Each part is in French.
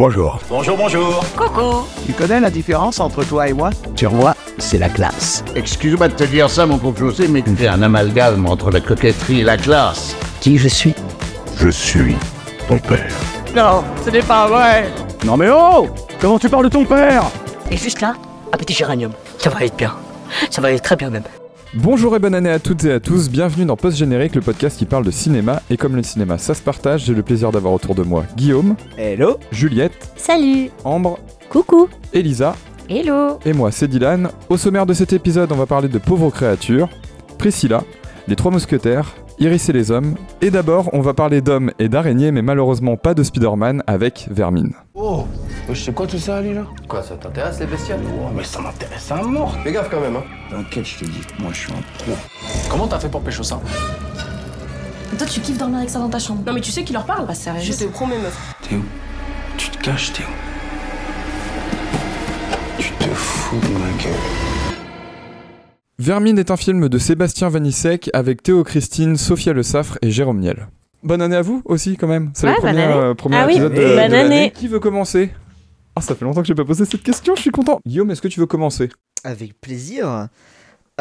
Bonjour. Bonjour, bonjour. Coucou. Tu connais la différence entre toi et moi? Tu revois, c'est la classe. Excuse-moi de te dire ça, mon pauvre José, mais tu fais un amalgame entre la coquetterie et la classe. Qui je suis? Je suis ton père. Non, ce n'est pas vrai. Non mais oh Comment tu parles de ton père? Et juste là, un petit géranium. Ça va être bien. Ça va aller très bien même. Bonjour et bonne année à toutes et à tous, bienvenue dans Post Générique, le podcast qui parle de cinéma. Et comme le cinéma ça se partage, j'ai le plaisir d'avoir autour de moi Guillaume, Hello. Juliette, Salut. Ambre, Coucou. Elisa. Hello. Et moi c'est Dylan. Au sommaire de cet épisode, on va parler de pauvres créatures, Priscilla, les trois mousquetaires, Iris et les hommes. Et d'abord, on va parler d'hommes et d'araignées, mais malheureusement pas de Spider-Man avec Vermine. Oh, je sais quoi tout ça, Ali, là? Quoi, ça t'intéresse les bestioles? Oh, mais ça m'intéresse à mort Fais gaffe quand même, hein. T'inquiète, je te dis, moi je suis un pro. Comment t'as fait pour pécho ça Toi tu kiffes dormir avec ça dans ta chambre Non mais tu sais qui leur parle Pas sérieux? Je te promets meuf. T'es où? Tu te caches, t'es où? Tu te fous de ma gueule. Vermine est un film de Sébastien Vanissek avec Théo Christine, Sophia Le Saffre et Jérôme Niel. Bonne année à vous aussi quand même. C'est Ouais, le bonne premier, euh, premier Ah oui, épisode de, bonne de l'année. année. Qui veut commencer? Ah, ça fait longtemps que j'ai pas posé cette question, je suis content. Guillaume, est-ce que tu veux commencer? Avec plaisir.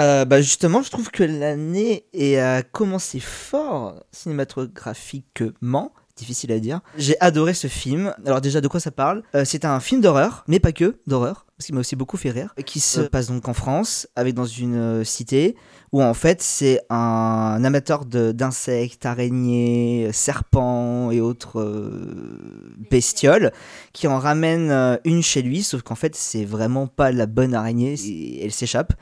Euh, bah justement, je trouve que l'année est- a commencé fort cinématographiquement. Difficile à dire. J'ai adoré ce film. Alors déjà, de quoi ça parle? Euh, C'est un film d'horreur, mais pas que d'horreur, parce qu'il m'a aussi beaucoup fait rire, qui se passe donc en France, avec dans une euh, cité où en fait c'est un amateur d'insectes, araignées, serpents et autres euh, bestioles qui en ramène euh, une chez lui, sauf qu'en fait c'est vraiment pas la bonne araignée, elle s'échappe.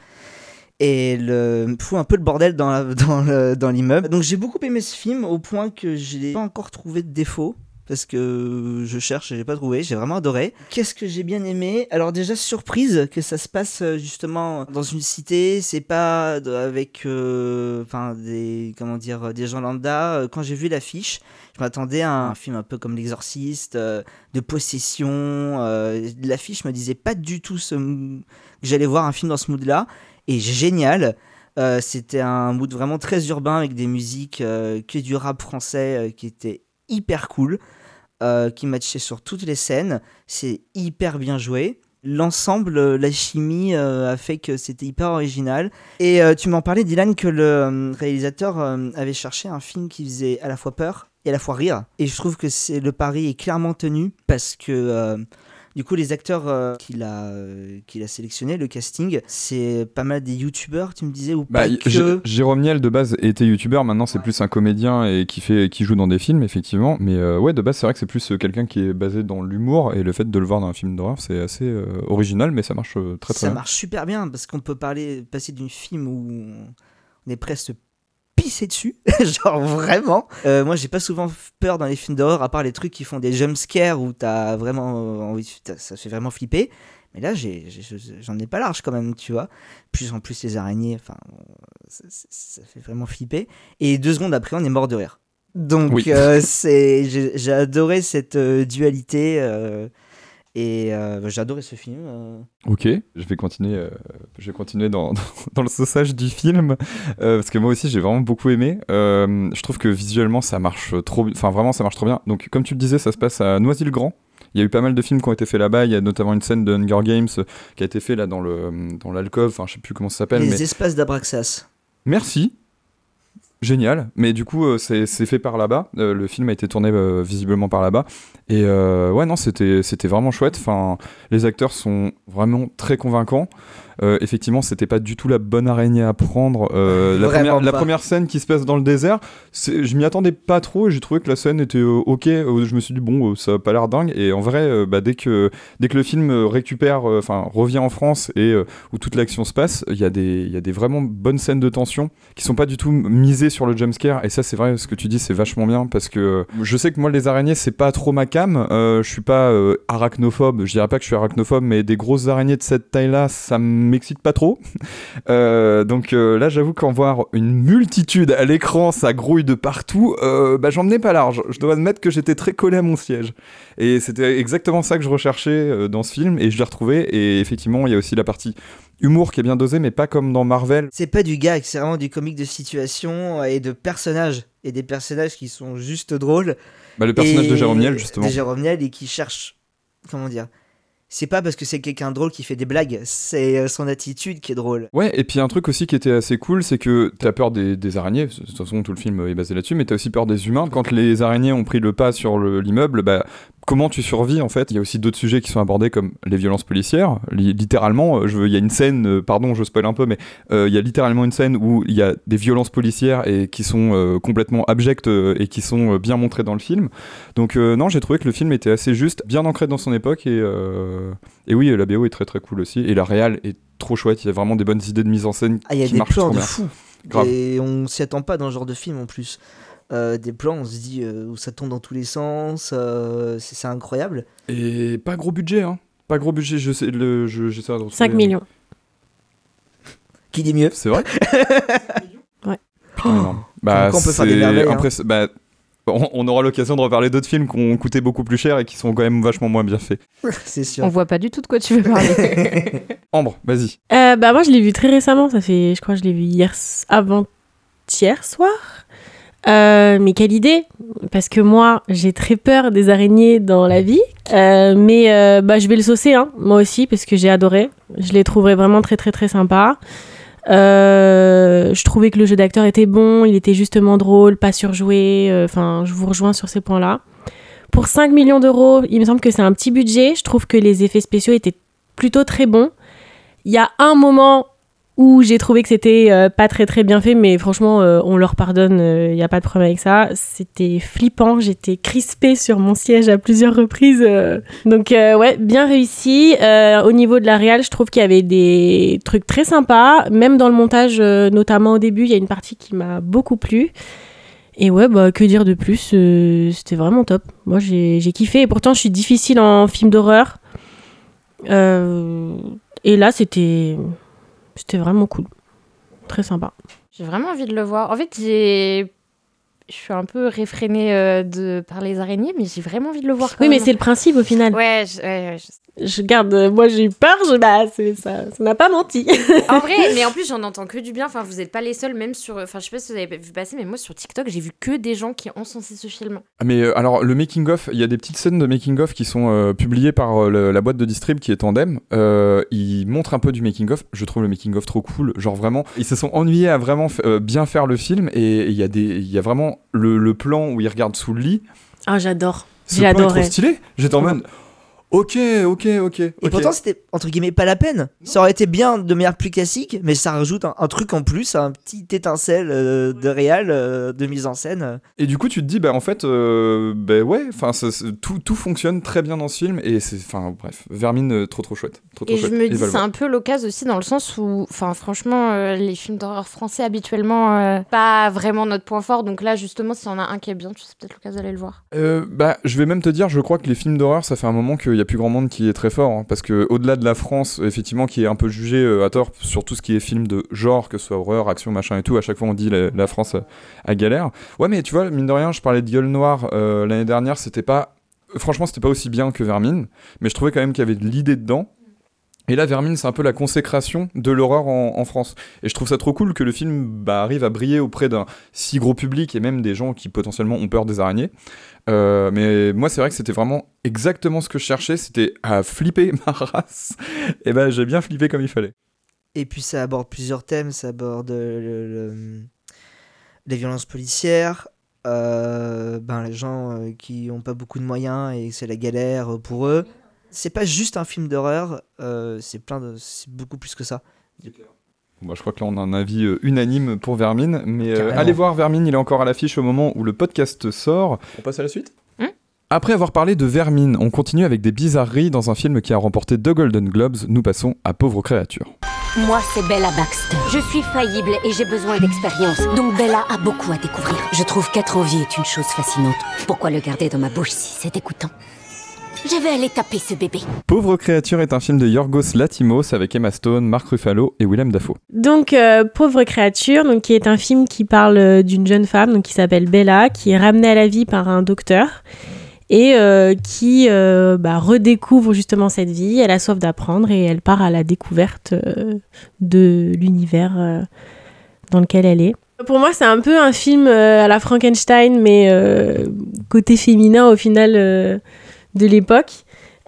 Et elle euh, fout un peu le bordel dans, la- dans, le- dans l'immeuble. Donc j'ai beaucoup aimé ce film au point que je n'ai pas encore trouvé de défaut. Parce que je cherche et j'ai pas trouvé, j'ai vraiment adoré. Qu'est-ce que j'ai bien aimé? Alors déjà surprise que ça se passe euh, justement dans une cité, c'est pas avec euh, des comment dire des gens lambda. Euh, Quand j'ai vu l'affiche, je m'attendais à un film un peu comme l'exorciste, euh, de possession. euh, L'affiche me disait pas du tout ce que j'allais voir un film dans ce mood-là. Et génial. Euh, C'était un mood vraiment très urbain avec des musiques euh, que du rap français euh, qui était hyper cool, euh, qui matchait sur toutes les scènes. C'est hyper bien joué. L'ensemble, euh, la chimie euh, a fait que c'était hyper original. Et tu m'en parlais, Dylan, que le réalisateur avait cherché un film qui faisait à la fois peur et à la fois rire. Et je trouve que c'est le pari est clairement tenu parce que du coup, les acteurs euh, qu'il a, euh, qu'il a sélectionnés, le casting, c'est pas mal des youtubeurs, tu me disais, ou Bah, pas que. Jé- Jérôme Niel de base était youtubeur, maintenant c'est plus un comédien et qui fait, qui joue dans des films effectivement. Mais euh, ouais, de base c'est vrai que c'est plus quelqu'un qui est basé dans l'humour et le fait de le voir dans un film d'horreur c'est assez original, mais ça marche très très ça bien. marche super bien parce qu'on peut parler, passer d'une film où on est presque pissé dessus, genre vraiment. Euh, moi, j'ai pas souvent peur dans les films d'horreur, à part les trucs qui font des jump scares où t'as vraiment euh, envie, ça fait vraiment flipper. Mais là, j'ai- j'ai- j'en ai, pas large quand même, tu vois. Plus en plus les araignées, enfin, ça, fait vraiment flipper. Et deux secondes après, on est mort de rire. Donc, Oui. euh, c'est, j'ai j'ai adoré cette euh, dualité. Et euh, j'ai adoré ce film. euh. Ok, je vais continuer, euh, je vais continuer dans, dans, dans le saussage du film euh, parce que moi aussi j'ai vraiment beaucoup aimé. Je trouve que visuellement ça marche trop, bi- enfin vraiment ça marche trop bien. Donc comme tu le disais, ça se passe à Noisy-le-Grand. Il y a eu pas mal de films qui ont été faits là-bas. Il y a notamment une scène de Hunger Games qui a été fait là dans le dans. Enfin je sais plus comment ça s'appelle. Les mais... espaces d'Abraxas. Merci. Génial, mais du coup euh, c'est fait par là-bas. Euh, le film a été tourné euh, visiblement par là-bas. Et ouais non c'était vraiment chouette. Enfin les acteurs sont vraiment très convaincants. Euh, effectivement c'était pas du tout la bonne araignée à prendre. Euh, la, première, la première scène qui se passe dans le désert, je m'y attendais pas trop et j'ai trouvé que la scène était euh, ok. Je me suis dit bon ça a pas l'air dingue. Et en vrai bah, dès que dès que le film récupère, enfin revient en France et où toute l'action se passe, il y a des y a des vraiment bonnes scènes de tension qui sont pas du tout misées sur le jumpscare et ça c'est vrai ce que tu dis c'est vachement bien parce que je sais que moi les araignées c'est pas trop ma cam euh, je suis pas euh, arachnophobe je dirais pas que je suis arachnophobe mais des grosses araignées de cette taille là ça m'excite pas trop. Euh, donc là j'avoue qu'en voir une multitude à l'écran ça grouille de partout bah j'en ai pas large. Je dois admettre que j'étais très collé à mon siège. Et c'était exactement ça que je recherchais dans ce film et je l'ai retrouvé et effectivement il y a aussi la partie humour qui est bien dosé mais pas comme dans Marvel C'est pas du gag, c'est vraiment du comique de situation et de personnages. Et des personnages qui sont juste drôles. Bah, le personnage Et- de Jérôme Niel, justement. De Jérôme Niel et qui cherche comment dire c'est pas parce que c'est quelqu'un drôle qui fait des blagues, c'est euh, son attitude qui est drôle. Ouais, et puis un truc aussi qui était assez cool, c'est que t'as peur des, des araignées, de toute façon tout le film est basé là-dessus, mais t'as aussi peur des humains. Quand les araignées ont pris le pas sur le- l'immeuble, bah comment tu survis en fait Il y a aussi d'autres sujets qui sont abordés comme les violences policières. Li- littéralement, euh, je veux- il y a une scène, euh, pardon, je spoil un peu, mais euh, il y a littéralement une scène où il y a des violences policières et qui sont euh, complètement abjectes et qui sont bien montrées dans le film. Donc non, j'ai trouvé que le film était assez juste, bien ancré dans son époque et et oui, la BO est très très cool aussi et la réal est trop chouette. Il y a vraiment des bonnes idées de mise en scène Ah, il y a qui des plans de bien. fou. Grave. Et on s'y attend pas dans ce genre de film en plus. Euh, des plans, on se dit euh, où ça tombe dans tous les sens, euh, c'est c'est incroyable. Et pas gros budget, hein. Pas gros budget, je sais, le, je, j'essaie de retrouver- 5 millions. Qui dit mieux C'est vrai Ouais. Putain, énorme. Bah, on peut faire des c'est merveilles, hein. impress- bah, on, on aura l'occasion de reparler d'autres films qui ont coûté beaucoup plus cher et qui sont quand même vachement moins bien faits. C'est sûr. On voit pas du tout de quoi tu veux parler. Ambre, vas-y. Euh, bah moi je l'ai vu très récemment, ça fait, je crois que je l'ai vu hier, avant-hier soir. Euh, mais quelle idée Parce que moi j'ai très peur des araignées dans la vie, Euh, mais euh, bah je vais le saucer hein, moi aussi parce que j'ai adoré. Je l'ai trouvé vraiment très très très sympa. Euh, je trouvais que le jeu d'acteur était bon, il était justement drôle, pas surjoué. Enfin, je vous rejoins sur ces points-là. Pour 5 millions d'euros, il me semble que c'est un petit budget. Je trouve que les effets spéciaux étaient plutôt très bons. Il y a un moment où j'ai trouvé que c'était euh, pas très très bien fait, mais franchement, euh, on leur pardonne, il n'y a pas de problème avec ça. C'était flippant, j'étais crispée sur mon siège à plusieurs reprises. euh. Donc euh, ouais, bien réussi. Euh, au niveau de la réal, je trouve qu'il y avait des trucs très sympas, même dans le montage, euh, notamment au début, il y a une partie qui m'a beaucoup plu. Et ouais, bah que dire de plus, euh, c'était vraiment top. Moi j'ai kiffé, et pourtant je suis difficile en film d'horreur. Euh, et là, c'était c'était vraiment cool. Très sympa. J'ai vraiment envie de le voir. En fait, j'ai. Je suis un peu réfrénée euh, de... par les araignées, mais j'ai vraiment envie de le voir quand Oui, mais c'est le principe au final. Ouais, je- ouais, ouais, je- Je garde, euh, moi j'ai eu peur, je, bah, c'est- ça ça n'a pas menti. En vrai, mais en plus, j'en entends que du bien. Enfin, vous n'êtes pas les seuls, même sur. Enfin, je sais pas si vous avez vu passer, mais moi sur TikTok, j'ai vu que des gens qui ont encensé ce film. Ah, Mais euh, alors, le making-of, il y a des petites scènes de making-of qui sont euh, publiées par euh, le- la boîte de distrib qui est Tandem. Euh, ils montrent un peu du making-of. Je trouve le making-of trop cool. Genre vraiment, ils se sont ennuyés à vraiment euh, bien faire le film. Et il y, a des- il y a vraiment le, le plan où ils regardent sous le lit. Ah, j'adore. Ce plan est trop stylé. J'étais en mode. Ok, ok, ok. Et pourtant, c'était entre guillemets pas la peine. Ça aurait été bien de manière plus classique, mais ça rajoute un, un truc en plus, un petit étincelle euh, de réal, euh, de mise en scène. Et du coup, tu te dis, bah en fait, euh, bah ouais, enfin, tout, tout fonctionne très bien dans ce film. Et c'est, enfin, bref, Vermine, euh, trop trop chouette. Trop, trop Et je me dis, c'est un peu l'occasion aussi dans le sens où, enfin, franchement, euh, les films d'horreur français habituellement, euh, pas vraiment notre point fort. Donc là, justement, s'il y en a un qui est bien, c'est peut-être l'occasion d'aller le voir. Euh, bah, je vais même te dire, je crois que les films d'horreur, ça fait un moment qu'il y a plus grand monde qui est très fort, hein, parce que au-delà de la France, effectivement, qui est un peu jugée euh, à tort sur tout ce qui est film de genre, que ce soit horreur, action, machin et tout, à chaque fois on dit la, France a galère. Ouais, mais tu vois, mine de rien, je parlais de Gueule Noire euh, l'année dernière, c'était pas, franchement, c'était pas aussi bien que Vermine, mais je trouvais quand même qu'il y avait de l'idée dedans. Et là, Vermine, c'est un peu la consécration de l'horreur en, France. Et je trouve ça trop cool que le film bah, arrive à briller auprès d'un si gros public et même des gens qui potentiellement ont peur des araignées. Euh, mais moi, c'est vrai que c'était vraiment exactement ce que je cherchais. C'était à flipper ma race. Et ben, j'ai bien flippé comme il fallait. Et puis ça aborde plusieurs thèmes, ça aborde euh, le- le- les violences policières, euh, ben, les gens qui n'ont pas beaucoup de moyens et c'est la galère pour eux. C'est pas juste un film d'horreur, euh, c'est plein de, c'est beaucoup plus que ça. Bon, bah, je crois que là, on a un avis euh, unanime pour Vermine. Mais euh, allez voir Vermine, il est encore à l'affiche au moment où le podcast sort. On passe à la suite? Hmm? Après avoir parlé de Vermine, on continue avec des bizarreries dans un film qui a remporté deux Golden Globes. Nous passons à Pauvre créature. Moi, c'est Bella Baxter. Je suis faillible et j'ai besoin d'expérience. Donc Bella a beaucoup à découvrir. Je trouve qu'être en vie est une chose fascinante. Pourquoi le garder dans ma bouche si c'est dégoûtant? Je vais aller taper ce bébé. Pauvre créature est un film de Yorgos Latimos avec Emma Stone, Mark Ruffalo et Willem Dafoe. Donc, euh, Pauvre créature, donc, qui est un film qui parle euh, d'une jeune femme donc, qui s'appelle Bella, qui est ramenée à la vie par un docteur et euh, qui euh, bah, redécouvre justement cette vie. Elle a soif d'apprendre et elle part à la découverte euh, de l'univers euh, dans lequel elle est. Pour moi, c'est un peu un film euh, à la Frankenstein, mais euh, côté féminin au final euh, de l'époque.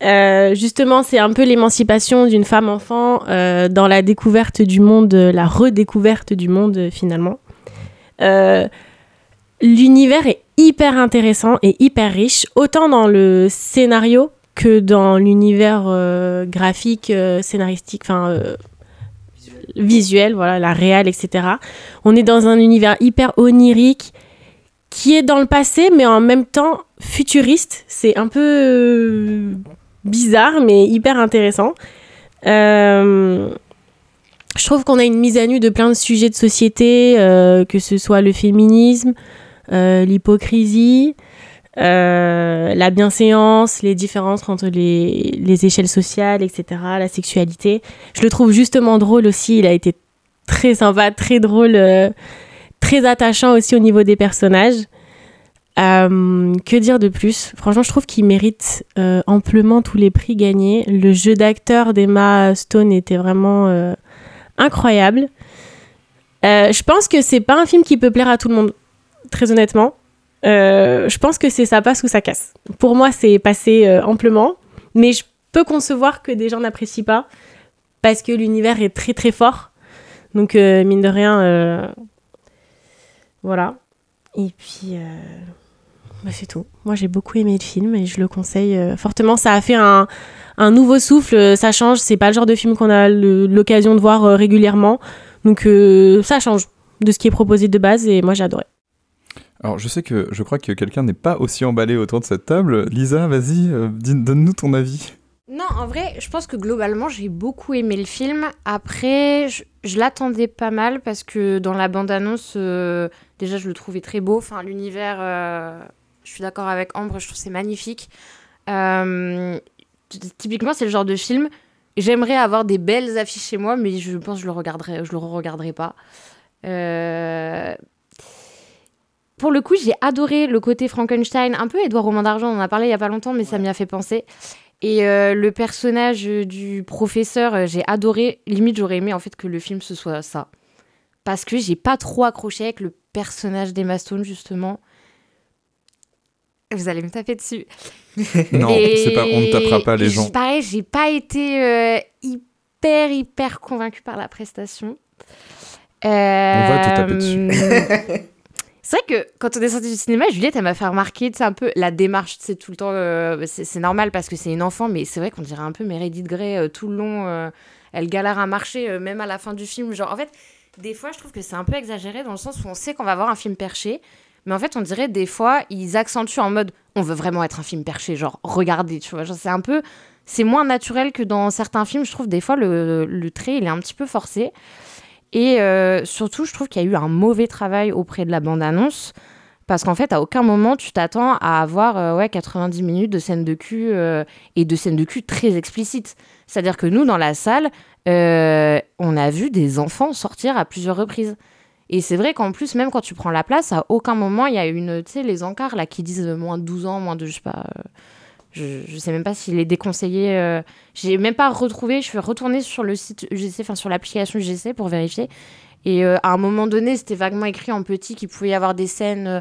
Euh, justement, c'est un peu l'émancipation d'une femme enfant euh, dans la découverte du monde, la redécouverte du monde euh, finalement. Euh, L'univers est hyper intéressant et hyper riche, autant dans le scénario que dans l'univers euh, graphique, euh, scénaristique, enfin euh, visuel, voilà, la réelle, etc. On est dans un univers hyper onirique qui est dans le passé, mais en même temps futuriste. C'est un peu euh, bizarre, mais hyper intéressant. Euh, je trouve qu'on a une mise à nu de plein de sujets de société, euh, que ce soit le féminisme, l'hypocrisie, la bienséance, les différences entre les, les échelles sociales, etc., la sexualité. Je le trouve justement drôle aussi. Il a été très sympa, très drôle, très attachant aussi au niveau des personnages. Euh, que dire de plus? Franchement, je trouve qu'il mérite euh, amplement tous les prix gagnés. Le jeu d'acteur d'Emma Stone était vraiment euh, incroyable. Je pense que c'est pas un film qui peut plaire à tout le monde, très honnêtement. Je pense que c'est ça passe ou ça casse. Pour moi, c'est passé amplement, mais je peux concevoir que des gens n'apprécient pas parce que l'univers est très très fort. Donc, mine de rien, voilà. Et puis, bah, c'est tout. Moi, j'ai beaucoup aimé le film et je le conseille euh, fortement. Ça a fait un, un nouveau souffle, euh, ça change. C'est pas le genre de film qu'on a l'occasion de voir euh, régulièrement. Donc, euh, ça change de ce qui est proposé de base et moi, j'ai adoré. Alors, je sais que je crois que quelqu'un n'est pas aussi emballé autour de cette table. Lisa, vas-y, euh, donne-nous ton avis. Non, en vrai, je pense que globalement, j'ai beaucoup aimé le film. Après, je, je l'attendais pas mal parce que dans la bande-annonce, euh, déjà, je le trouvais très beau. Enfin, l'univers, euh, je suis d'accord avec Ambre, je trouve c'est magnifique. Euh, typiquement, c'est le genre de film. J'aimerais avoir des belles affiches chez moi, mais je pense que je le regarderai, je le regarderai pas. Euh, pour le coup, j'ai adoré le côté Frankenstein, un peu Edouard Romain d'Argent, on en a parlé il y a pas longtemps, mais ça m'y a fait penser. Et euh, le personnage du professeur, j'ai adoré. Limite, j'aurais aimé en fait que le film ce soit ça. Parce que j'ai pas trop accroché avec le personnage d'Emma Stone, justement. Vous allez me taper dessus. Non, c'est pas- on ne tapera pas les gens. Pareil, j'ai pas été euh, hyper, hyper convaincue par la prestation. On va te taper Euh, dessus. C'est vrai que quand on est sorti du cinéma, Juliette, elle m'a fait remarquer, un peu la démarche, c'est tout le temps, euh, c'est normal parce que c'est une enfant, mais c'est vrai qu'on dirait un peu Meredith Grey euh, tout le long. euh, elle galère à marcher, euh, même à la fin du film. Genre, en fait, des fois, je trouve que c'est un peu exagéré dans le sens où on sait qu'on va voir un film perché, mais en fait, on dirait des fois, ils accentuent en mode, on veut vraiment être un film perché, genre, regardez, tu vois. C'est un peu, c'est moins naturel que dans certains films. Je trouve des fois le, le trait, il est un petit peu forcé. Et euh, surtout, je trouve qu'il y a eu un mauvais travail auprès de la bande-annonce. Parce qu'en fait, à aucun moment, tu t'attends à avoir euh, ouais, 90 minutes de scènes de cul euh, et de scènes de cul très explicites. C'est-à-dire que nous, dans la salle, on a vu des enfants sortir à plusieurs reprises. Et c'est vrai qu'en plus, même quand tu prends la place, à aucun moment, il y a une, tu sais, les encarts là qui disent moins de 12 ans, moins de, je sais pas, euh, je, sais même pas s'il est déconseillé. euh, j'ai même pas retrouvé, je suis retournée sur le site UGC, enfin sur l'application UGC pour vérifier. Et euh, à un moment donné, c'était vaguement écrit en petit qu'il pouvait y avoir des scènes euh,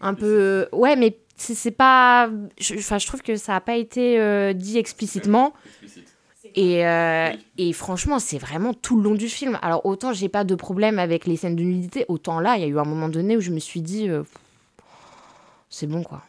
un peu. ouais, mais c'est pas. Enfin, je trouve que ça a pas été dit explicitement. Et, euh, et franchement, c'est vraiment tout le long du film. Alors, autant j'ai pas de problème avec les scènes de nudité, autant là, il y a eu un moment donné où je me suis dit, euh, c'est bon quoi.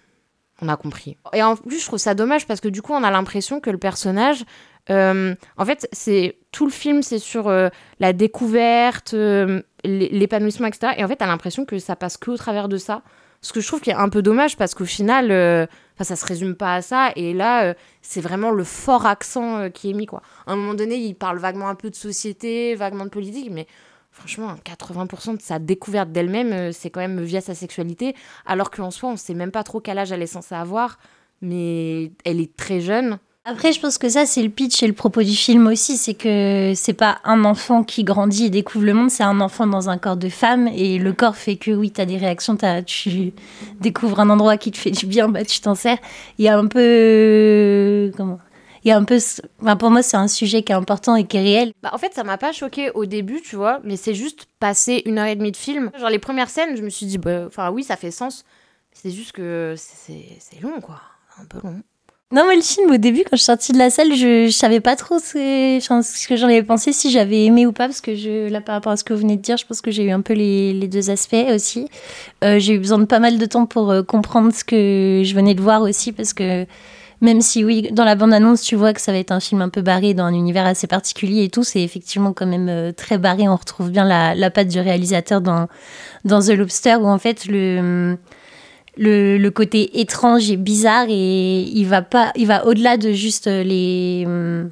On a compris. Et en plus, je trouve ça dommage parce que du coup, on a l'impression que le personnage. euh, en fait, c'est tout le film, c'est sur euh, la découverte, euh, l'é- l'épanouissement, etc. Et en fait, t'as l'impression que ça passe que au travers de ça. Ce que je trouve qui est un peu dommage parce qu'au final, enfin, ça se résume pas à ça. Et là, euh, c'est vraiment le fort accent euh, qui est mis. Quoi. À un moment donné, il parle vaguement un peu de société, vaguement de politique, mais franchement, 80% de sa découverte d'elle-même, euh, c'est quand même via sa sexualité. Alors qu'en soi, on sait même pas trop quel âge elle est censée avoir, mais elle est très jeune. Après, je pense que ça, c'est le pitch et le propos du film aussi. C'est que c'est pas un enfant qui grandit et découvre le monde, c'est un enfant dans un corps de femme. Et le corps fait que, oui, tu as des réactions, t'as- tu découvres un endroit qui te fait du bien, bah, tu t'en sers. Il y a un peu. Comment? Il y a un peu. Enfin, pour moi, c'est un sujet qui est important et qui est réel. Bah, en fait, ça m'a pas choqué au début, tu vois, mais c'est juste passer une heure et demie de film. Genre, les premières scènes, je me suis dit, bah, oui, ça fait sens. C'est juste que c'est long, quoi. Un peu long. Non, moi, le film, au début, quand je suis sortie de la salle, je, savais pas trop ce, que j'en avais pensé, si j'avais aimé ou pas, parce que là, par rapport à ce que vous venez de dire, je pense que j'ai eu un peu les, les deux aspects aussi. Euh, j'ai eu besoin de pas mal de temps pour euh, comprendre ce que je venais de voir aussi, parce que même si, oui, dans la bande-annonce, tu vois que ça va être un film un peu barré dans un univers assez particulier et tout, c'est effectivement quand même euh, très barré. On retrouve bien la, la patte du réalisateur dans, dans The Lobster, où en fait, le le, le côté étrange et bizarre et il va pas il va au-delà de juste les hum,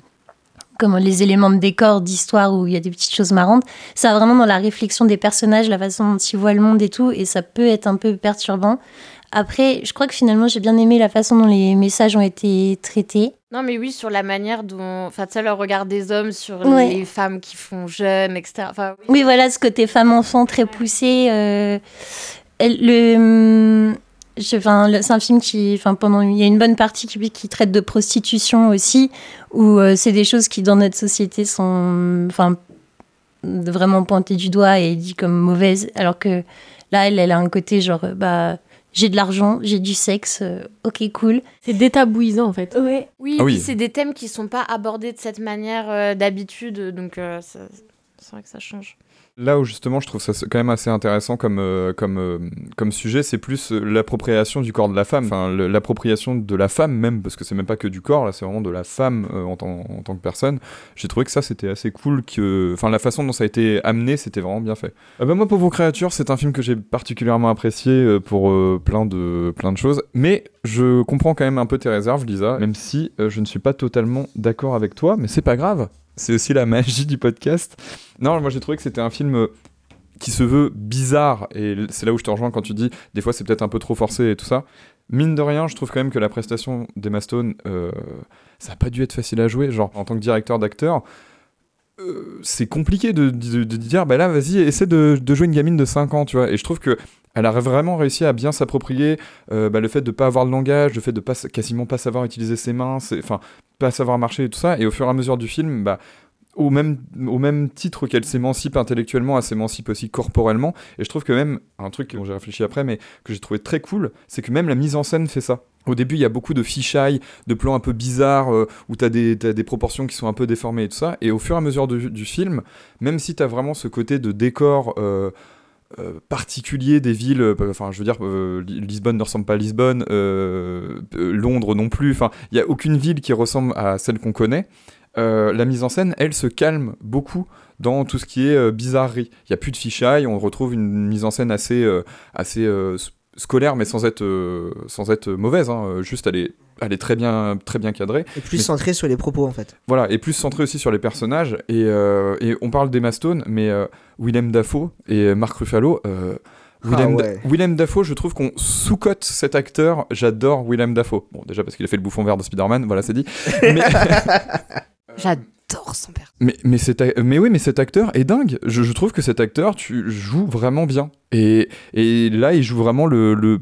comment les éléments de décor d'histoire où il y a des petites choses marrantes ça va vraiment dans la réflexion des personnages la façon dont ils voient le monde et tout et ça peut être un peu perturbant après je crois que finalement j'ai bien aimé la façon dont les messages ont été traités Non, mais oui, sur la manière dont. Enfin, tu sais, le regard des hommes sur Ouais. les femmes qui font jeunes, etc. Enfin, oui. Oui, voilà, ce côté femme-enfant très poussé. euh, le, hum, enfin, c'est un film qui, enfin, pendant, il y a une bonne partie qui, qui traite de prostitution aussi, où euh, c'est des choses qui dans notre société sont, enfin, vraiment pointées du doigt et dit comme mauvaises, alors que là, elle, elle a un côté genre, euh, bah, j'ai de l'argent, j'ai du sexe, euh, ok, cool. C'est détabouisant en fait. Ouais. Oui, Ah et oui. puis c'est des thèmes qui sont pas abordés de cette manière euh, d'habitude, donc euh, c'est vrai que ça change. Là où justement je trouve ça quand même assez intéressant comme, euh, comme, euh, comme sujet, c'est plus euh, l'appropriation du corps de la femme, enfin l'appropriation de la femme même, parce que c'est même pas que du corps, là c'est vraiment de la femme en, tant, que personne. J'ai trouvé que ça c'était assez cool, que... enfin la façon dont ça a été amené c'était vraiment bien fait. Euh, bah, moi Pauvre créature c'est un film que j'ai particulièrement apprécié pour plein, de, plein de choses, mais je comprends quand même un peu tes réserves Lisa, même si je ne suis pas totalement d'accord avec toi, mais c'est pas grave. C'est aussi la magie du podcast. Non, moi j'ai trouvé que c'était un film euh, qui se veut bizarre, et c'est là où je te rejoins quand tu dis des fois c'est peut-être un peu trop forcé et tout ça. Mine de rien, je trouve quand même que la prestation d'Emma Stone, euh, ça n'a pas dû être facile à jouer. Genre, en tant que directeur d'acteur, euh, c'est compliqué de dire, bah là, vas-y, essaie de, de jouer une gamine de 5 ans, tu vois. Et je trouve que elle a vraiment réussi à bien s'approprier euh, bah, le fait de pas avoir le langage, le fait de pas, quasiment pas savoir utiliser ses mains, enfin, pas savoir marcher et tout ça. Et au fur et à mesure du film, bah, au même, au même titre qu'elle s'émancipe intellectuellement, elle s'émancipe aussi corporellement. Et je trouve que même, un truc dont j'ai réfléchi après, mais que j'ai trouvé très cool, c'est que même la mise en scène fait ça. Au début, il y a beaucoup de fisheye, de plans un peu bizarres, euh, où des, t'as des proportions qui sont un peu déformées et tout ça. Et au fur et à mesure du, film, même si t'as vraiment ce côté de décor euh, euh, particulier des villes, euh, enfin, je veux dire, euh, Li- Lisbonne ne ressemble pas à Lisbonne, Londres non plus, enfin, il n'y a aucune ville qui ressemble à celle qu'on connaît. La mise en scène, elle se calme beaucoup dans tout ce qui est bizarrerie. Il n'y a plus de fichaille, on retrouve une mise en scène assez, assez scolaire, mais sans être, sans être mauvaise. hein. Juste, elle est, elle est très bien, très bien cadrée. Et plus Mais- centré sur les propos en fait. voilà, et plus centré aussi sur les personnages. Et, euh, et on parle d'Emma Stone, mais euh, Willem Dafoe et Mark Ruffalo. euh, Ah Willem, Da- ouais. Willem Dafoe, je trouve qu'on sous-cote cet acteur. J'adore Willem Dafoe. Bon, déjà parce qu'il a fait le bouffon vert de Spider-Man, voilà, c'est dit. Mais, J'adore son père. mais, mais, cet a- mais oui, mais cet acteur est dingue. Je, je trouve que cet acteur, tu joues vraiment bien. Et, et là, il joue vraiment le, le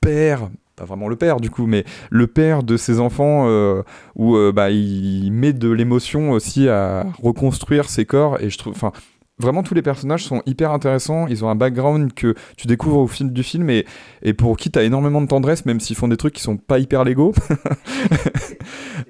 père. Pas vraiment le père du coup, mais le père de ses enfants euh, où euh, bah, il met de l'émotion aussi à reconstruire ses corps. Et je trouve, enfin, vraiment tous les personnages sont hyper intéressants. Ils ont un background que tu découvres au fil du film et, et pour qui tu as énormément de tendresse, même s'ils font des trucs qui sont pas hyper légaux.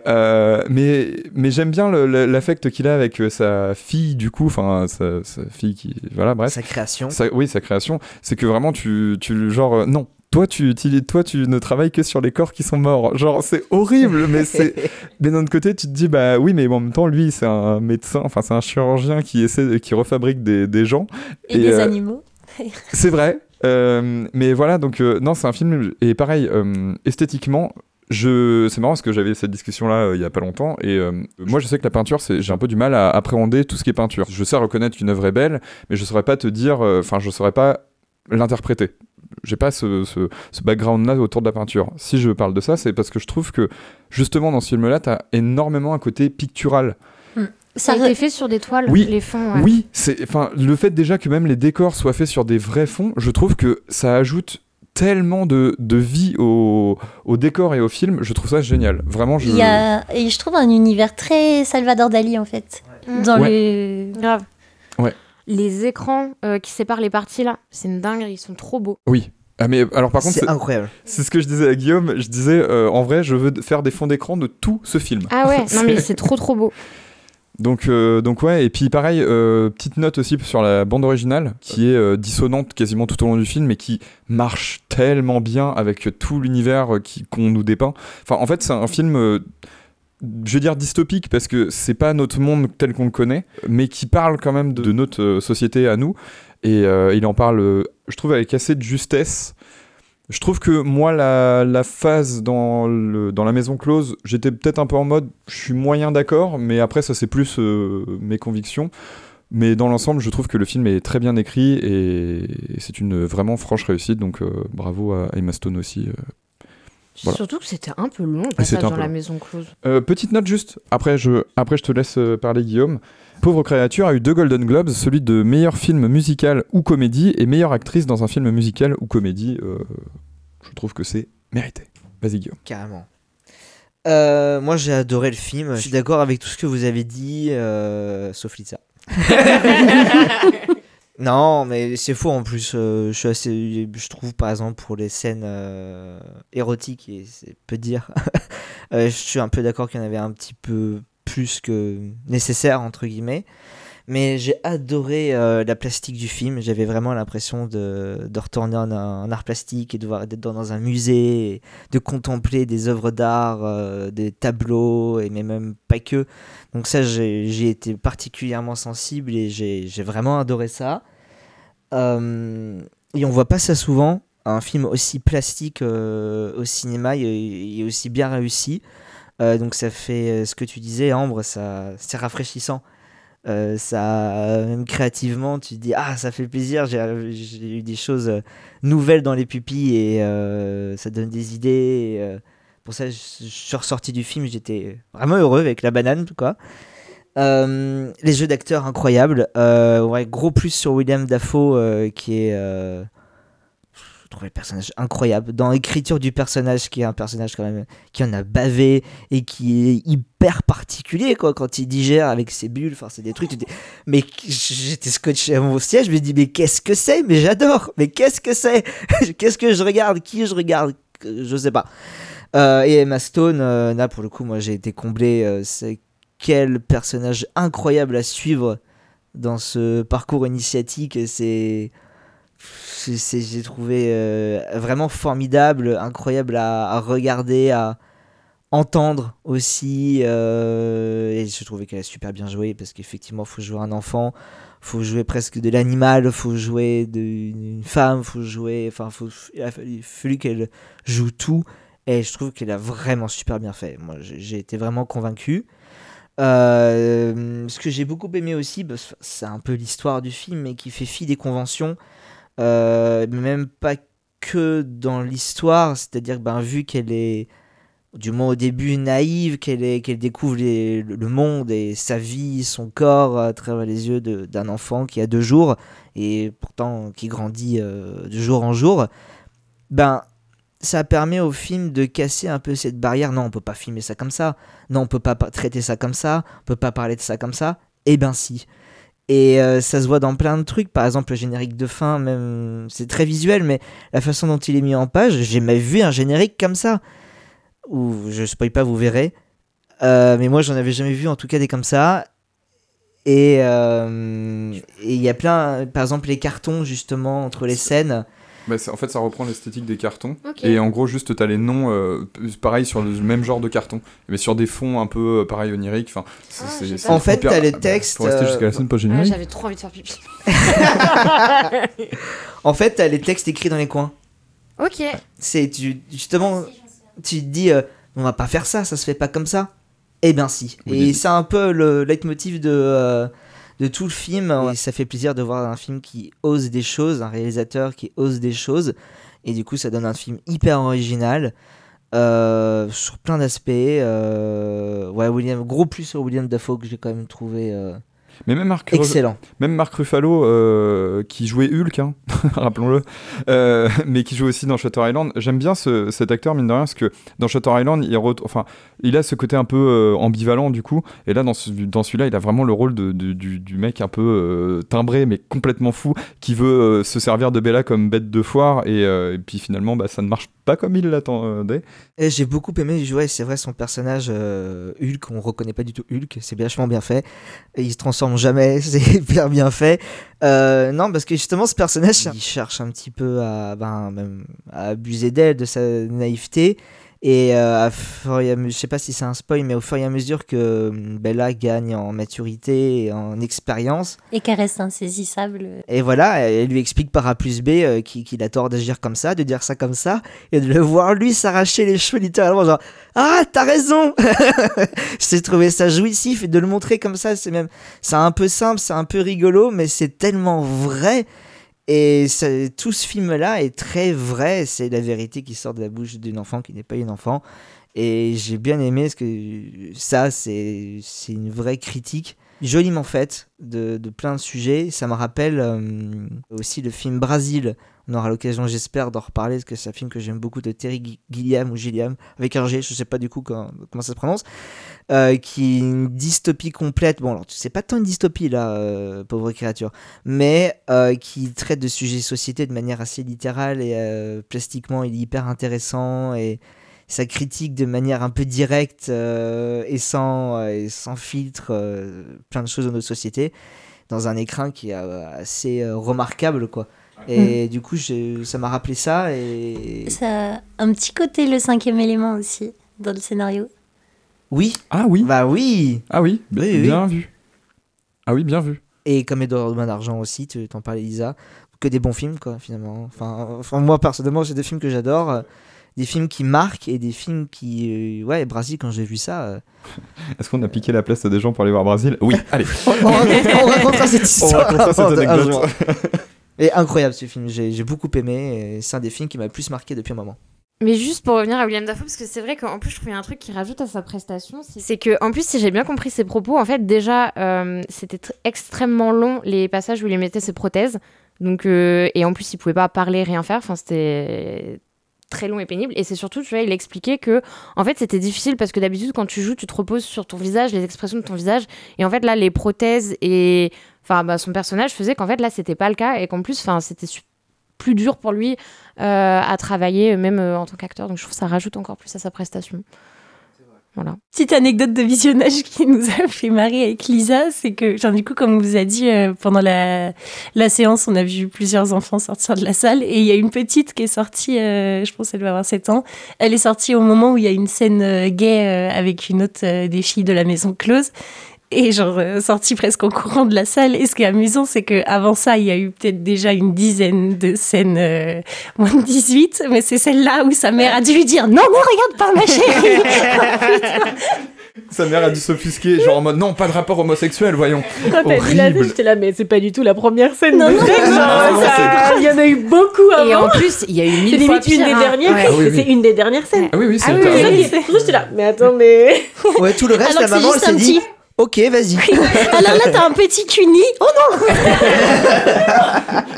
Euh, mais mais j'aime bien l'affect qu'il a avec sa fille, du coup, enfin, sa, sa fille qui. Voilà, bref. Sa création. Sa- oui, sa création. C'est que vraiment, tu. tu genre, euh, non. Toi tu, utilises- toi, tu ne travailles que sur les corps qui sont morts. Genre, c'est horrible, mais c'est. Mais d'un autre côté, tu te dis, bah oui, mais en même temps, lui, c'est un médecin, enfin, c'est un chirurgien qui essaie, qui refabrique des, des gens. Et, des euh, animaux. c'est vrai. Euh, mais voilà, donc euh, non, c'est un film. Et pareil, euh, esthétiquement, je... c'est marrant parce que j'avais cette discussion là il y a pas longtemps. Et euh, moi, je sais que la peinture, c'est... j'ai un peu du mal à appréhender tout ce qui est peinture. Je sais reconnaître qu'une œuvre est belle, mais je saurais pas te dire. euh, Enfin, je saurais pas l'interpréter. J'ai pas ce, ce, ce background-là autour de la peinture. Si je parle de ça, c'est parce que je trouve que justement dans ce film-là, t'as énormément un côté pictural. Ça a été fait sur des toiles, Oui, les fonds. ouais. oui, c'est enfin le fait déjà que même les décors soient faits sur des vrais fonds, je trouve que ça ajoute tellement de, de vie au, au décor et au film, je trouve ça génial. Vraiment, je Il y a, et je trouve un univers très Salvador Dali en fait. Dans le. Grave. Ouais. Les écrans euh, qui séparent les parties là, c'est une dingue, ils sont trop beaux. Oui. Ah mais alors par contre C'est incroyable. C'est ce que je disais à Guillaume. Je disais euh, en vrai, je veux faire des fonds d'écran de tout ce film. Ah ouais, non mais c'est trop trop beau. Donc, euh, donc ouais, et puis pareil, euh, petite note aussi sur la bande originale, qui est euh, dissonante quasiment tout au long du film, mais qui marche tellement bien avec tout l'univers qui- qu'on nous dépeint. Enfin, en fait, c'est un film, euh, je veux dire dystopique, parce que c'est pas notre monde tel qu'on le connaît, mais qui parle quand même de, notre euh, société à nous, et euh, il en parle, euh, je trouve, avec assez de justesse. Je trouve que moi, la, phase dans, la maison close, j'étais peut-être un peu en mode, je suis moyen d'accord, mais après, ça c'est plus mes convictions. Mais dans l'ensemble, je trouve que le film est très bien écrit et, c'est une vraiment franche réussite. Donc bravo à Emma Stone aussi. Voilà. Surtout que c'était un peu long, le passage dans peu la long. maison close. Euh, petite note juste, après je, après je te laisse euh, parler Guillaume. Pauvre créature a eu deux Golden Globes, celui de meilleur film musical ou comédie et meilleure actrice dans un film musical ou comédie. Euh, je trouve que c'est mérité. Vas-y Guillaume. Carrément. Euh, moi j'ai adoré le film. Je suis d'accord avec tout ce que vous avez dit, euh, sauf Lisa. non, mais c'est faux en plus. euh, je suis assez, je trouve par exemple pour les scènes euh, érotiques et c'est peu dire. euh, je suis un peu d'accord qu'il y en avait un petit peu plus que nécessaire entre guillemets. Mais j'ai adoré euh, la plastique du film. J'avais vraiment l'impression de, de retourner en, en art plastique et d'être dans, un musée, de contempler des œuvres d'art, euh, des tableaux mais même pas que. Donc ça, j'ai été particulièrement sensible et j'ai vraiment adoré ça. Euh, et on voit pas ça souvent, un film aussi plastique au cinéma et, aussi bien réussi. Donc ça fait ce que tu disais, Ambre, c'est rafraîchissant. Euh, ça, même créativement, tu te dis ah ça fait plaisir. J'ai eu des choses euh, nouvelles dans les pupilles et euh, ça donne des idées. pour ça, je, suis ressorti du film, j'étais vraiment heureux avec la banane quoi. Les jeux d'acteurs incroyables. Ouais, gros plus sur William Dafoe qui est. je trouve le personnage incroyable. Dans l'écriture du personnage, qui est un personnage quand même qui en a bavé et qui est hyper particulier quoi quand il digère avec ses bulles. Enfin, c'est des trucs. mais j'étais scotché à mon siège. Je me dis mais qu'est-ce que c'est? Mais j'adore. Mais qu'est-ce que c'est? Qu'est-ce que je regarde? Qui je regarde? Je sais pas. Euh, et Emma Stone, euh, là pour le coup, moi j'ai été comblé. euh, quel personnage incroyable à suivre dans ce parcours initiatique. C'est- j'ai trouvé euh, vraiment formidable, incroyable à, regarder, à entendre aussi. euh, et je trouvais qu'elle a super bien joué parce qu'effectivement, faut jouer un enfant, faut jouer presque de l'animal, faut jouer d'une femme, faut jouer. Enfin, faut, il a fallu, il qu'elle joue tout. Et je trouve qu'elle a vraiment super bien fait. Moi, j'ai été vraiment convaincu. Euh, ce que j'ai beaucoup aimé aussi, c'est un peu l'histoire du film, mais qui fait fi des conventions. Euh, même pas que dans l'histoire, c'est-à-dire ben, vu qu'elle est, du moins au début, naïve, qu'elle qu'elle découvre le monde et sa vie, son corps à travers les yeux d'un enfant qui a deux jours et pourtant qui grandit euh, de jour en jour, ben ça permet au film de casser un peu cette barrière. Non, on peut pas filmer ça comme ça. Non, on peut pas pa- traiter ça comme ça. On peut pas parler de ça comme ça. Eh ben si. Et euh, ça se voit dans plein de trucs. Par exemple, le générique de fin, même, c'est très visuel, mais la façon dont il est mis en page, j'ai jamais vu un générique comme ça. Ou je spoil pas, vous verrez. Euh, mais moi, j'en avais jamais vu, en tout cas, des comme ça. Et euh, et il y a plein, par exemple, les cartons justement entre les scènes. Bah, c'est- en fait, ça reprend l'esthétique des cartons. Et en gros, juste, t'as les noms, euh, pareil, sur le même genre de carton. Mais sur des fonds un peu, euh, pareil, oniriques. Enfin, c'est En fait, t'as les ah bah, textes, rester euh, jusqu'à la scène pas Ah. J'avais trop envie de faire pipi. En fait, t'as les textes écrits dans les coins. ok. C'est tu, justement, tu te dis, euh, on va pas faire ça, ça se fait pas comme ça. Eh bien si. Oui, Et c'est un peu le leitmotiv de, euh, de tout le film. Et ça fait plaisir de voir un film qui ose des choses, un réalisateur qui ose des choses. Et du coup, ça donne un film hyper original. euh, sur plein d'aspects. euh, ouais, William, gros plus sur William Dafoe que j'ai quand même trouvé. euh, Mais même Marc, Excellent. Même Marc Ruffalo, euh, qui jouait Hulk, hein, rappelons-le, euh, mais qui joue aussi dans Shutter Island. J'aime bien ce- cet acteur, mine de rien, parce que dans Shutter Island, il, ret- enfin, il a ce côté un peu euh, ambivalent, du coup. Et là, dans, ce- dans celui-là, il a vraiment le rôle de, de- du, du mec un peu timbré, mais complètement fou, qui veut se servir de Bella comme bête de foire. Et, et puis finalement, bah, ça ne marche pas comme il l'attendait. Et j'ai beaucoup aimé jouer, c'est vrai, son personnage euh, Hulk, on reconnaît pas du tout Hulk, c'est vachement bien fait. Et il se transforme jamais, c'est hyper bien fait. Euh, non, parce que justement, ce personnage, il cherche un petit peu à, ben, même à abuser d'elle, de sa naïveté. Et euh, à fur et à mesure, je sais pas si c'est un spoil, mais au fur et à mesure que hum, Bella gagne en maturité et en expérience, Et caresse insaisissable. et voilà, elle lui explique par A plus B euh, qu'il qu'il a tort d'agir comme ça, de dire ça comme ça, et de le voir lui s'arracher les cheveux littéralement, genre Ah, t'as raison J'ai trouvé ça jouissif, et de le montrer comme ça, c'est même. C'est un peu simple, c'est un peu rigolo, mais c'est tellement vrai. Et tout ce film-là est très vrai, c'est la vérité qui sort de la bouche d'une enfant qui n'est pas une enfant. Et j'ai bien aimé parce que ça, c'est c'est une vraie critique, joliment faite, de, de plein de sujets. Ça me rappelle euh, aussi le film Brasil. On aura l'occasion, j'espère, d'en reparler parce que c'est un film que j'aime beaucoup de Terry Gi- Gilliam ou Gilliam, avec un G, je sais pas du coup comment ça se prononce, euh, qui est une dystopie complète. Bon, alors, c'est pas tant une dystopie là, euh, pauvre créature, mais euh, qui traite de sujets société de manière assez littérale et plastiquement, il est hyper intéressant et ça critique de manière un peu directe et, sans, et sans filtre plein de choses de notre société dans un écran qui est assez remarquable quoi. Et du coup, je- ça m'a rappelé ça et Ça a un petit côté le cinquième élément aussi dans le scénario. oui. Ah oui. Bah oui. Ah oui, bi- Oui, oui. bien vu. Ah oui, bien vu. Et comme Edouard Main d'Argent aussi, tu t'en parlais Lisa, que des bons films quoi finalement. Enfin, enfin moi personnellement j'ai des films que j'adore, euh, des films qui marquent et des films qui... euh, ouais, Brasil quand j'ai vu ça... euh, Est-ce qu'on a piqué la place à des gens pour aller voir Brasil Oui, allez. on, raconte- on racontera cette On histoire. racontera cette anecdote. Et incroyable ce film, j'ai beaucoup aimé, c'est un des films qui m'a le plus marqué depuis un moment. Mais juste pour revenir à William Dafoe, parce que c'est vrai qu'en plus, je trouvais un truc qui rajoute à sa prestation, c'est- que, en plus, si j'ai bien compris ses propos, en fait, déjà, euh, c'était tr- extrêmement long les passages où il mettait ses prothèses. Donc, euh, et en plus, il pouvait pas parler, rien faire. Enfin, c'était très long et pénible. Et c'est surtout, tu vois, il expliquait que, en fait, c'était difficile parce que d'habitude, quand tu joues, tu te reposes sur ton visage, les expressions de ton visage. Et en fait, là, les prothèses et, enfin, bah, son personnage faisait qu'en fait, là, c'était pas le cas et qu'en plus, enfin, c'était plus dur pour lui euh, à travailler, même euh, en tant qu'acteur. Donc je trouve que ça rajoute encore plus à sa prestation. Voilà. Petite anecdote de visionnage qui nous a fait marrer avec Lisa, c'est que, du coup, comme on vous a dit, euh, pendant la, séance, on a vu plusieurs enfants sortir de la salle et il y a une petite qui est sortie, euh, je pense qu'elle doit avoir 7 ans. Elle est sortie au moment où il y a une scène euh, gay euh, avec une autre euh, des filles de la maison close. Et genre euh, sortie presque en courant de la salle. Et ce qui est amusant, c'est que avant ça, il y a eu peut-être déjà une dizaine de scènes euh, moins de 18, mais c'est celle-là où sa mère a dû lui dire non, non, regarde pas ma chérie. Sa mère a dû s'offusquer, genre en mode non, pas de rapport homosexuel, voyons. Quand t'as dit la scène, j'étais là, mais c'est pas du tout la première scène. Non, de non, non, ça- Il y en a eu beaucoup avant. Et en plus, il y a eu c'est mille fois limite une des hein. dernières. Ouais. Ah oui, oui. C'est une des dernières scènes. Ah oui, oui, c'est Ah oui, t'as oui, raison. oui, c'est- J'étais là, mais attends, mais. Ouais, tout le reste, Alors la c'est maman, elle s'est dit petit- Ok, vas-y. Alors là, t'as un petit cuni. Oh non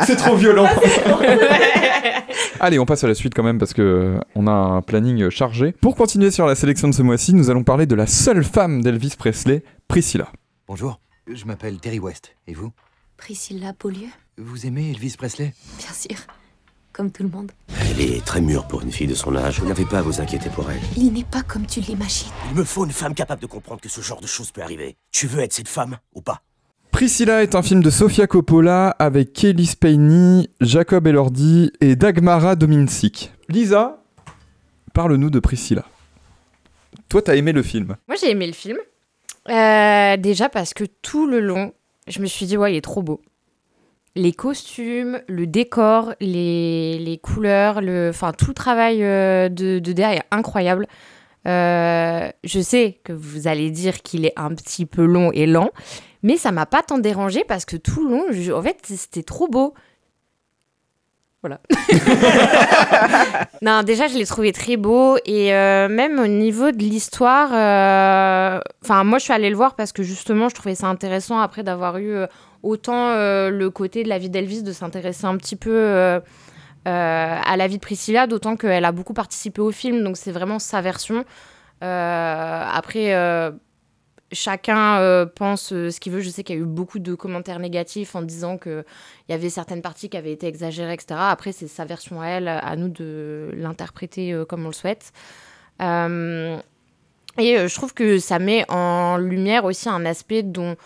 C'est trop violent. Allez, on passe à la suite quand même parce que euh, on a un planning chargé. Pour continuer sur la sélection de ce mois-ci, nous allons parler de la seule femme d'Elvis Presley, Priscilla. Bonjour, je m'appelle Terry West. Et vous? Priscilla Beaulieu Vous aimez Elvis Presley? Bien sûr. Comme tout le monde. Elle est très mûre pour une fille de son âge. Vous n'avez pas à vous inquiéter pour elle. Il n'est pas comme tu l'imagines. Il me faut une femme capable de comprendre que ce genre de choses peut arriver. Tu veux être cette femme ou pas? Priscilla est un film de Sofia Coppola avec Kelly Spaeny, Jacob Elordi et Dagmara Dominsik. Lisa, parle-nous de Priscilla. Toi, t'as aimé le film Moi, j'ai aimé le film. Euh, déjà parce que tout le long, je me suis dit, ouais, il est trop beau. Les costumes, le décor, les, les couleurs, le, enfin, tout le travail euh, de, de derrière incroyable. Euh, je sais que vous allez dire qu'il est un petit peu long et lent, mais ça m'a pas tant dérangé parce que tout le long, je- en fait, c'était trop beau. Voilà. non, déjà, je l'ai trouvé très beau. Et euh, même au niveau de l'histoire, enfin, moi, je suis allée le voir parce que justement, je trouvais ça intéressant après d'avoir eu autant euh, le côté de la vie d'Elvis, de s'intéresser un petit peu euh, euh, à la vie de Priscilla, d'autant qu'elle a beaucoup participé au film, donc c'est vraiment sa version. Après, chacun pense ce qu'il veut. Je sais qu'il y a eu beaucoup de commentaires négatifs en disant qu'il y avait certaines parties qui avaient été exagérées, etc. Après, c'est sa version à elle, à nous de l'interpréter comme on le souhaite. Et je trouve que ça met en lumière aussi un aspect dont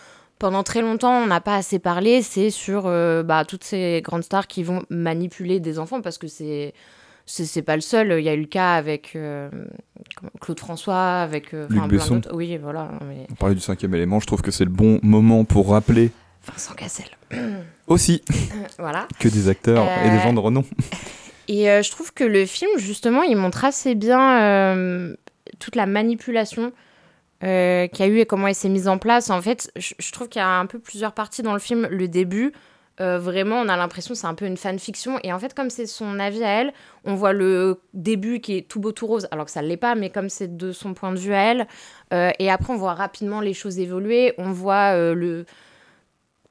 pendant très longtemps on n'a pas assez parlé, c'est sur euh, bah, toutes ces grandes stars qui vont manipuler des enfants parce que c'est c'est pas le seul. Il y a eu le cas avec euh, Claude François, avec euh, Luc Besson. Oui, voilà. mais- On parlait du cinquième élément, je trouve que c'est le bon moment pour rappeler Vincent Cassel. aussi voilà. que des acteurs et des Euh, gens de renom. Et je trouve que le film, justement, il montre assez bien toute la manipulation euh, qu'il y a eu et comment elle s'est mise en place. En fait, je, trouve qu'il y a un peu plusieurs parties dans le film. Le début, euh, vraiment, on a l'impression c'est un peu une fanfiction. Et en fait, comme c'est son avis à elle, on voit le début qui est tout beau, tout rose, alors que ça ne l'est pas, mais comme c'est de son point de vue à elle. Euh, et après, on voit rapidement les choses évoluer. On voit euh, le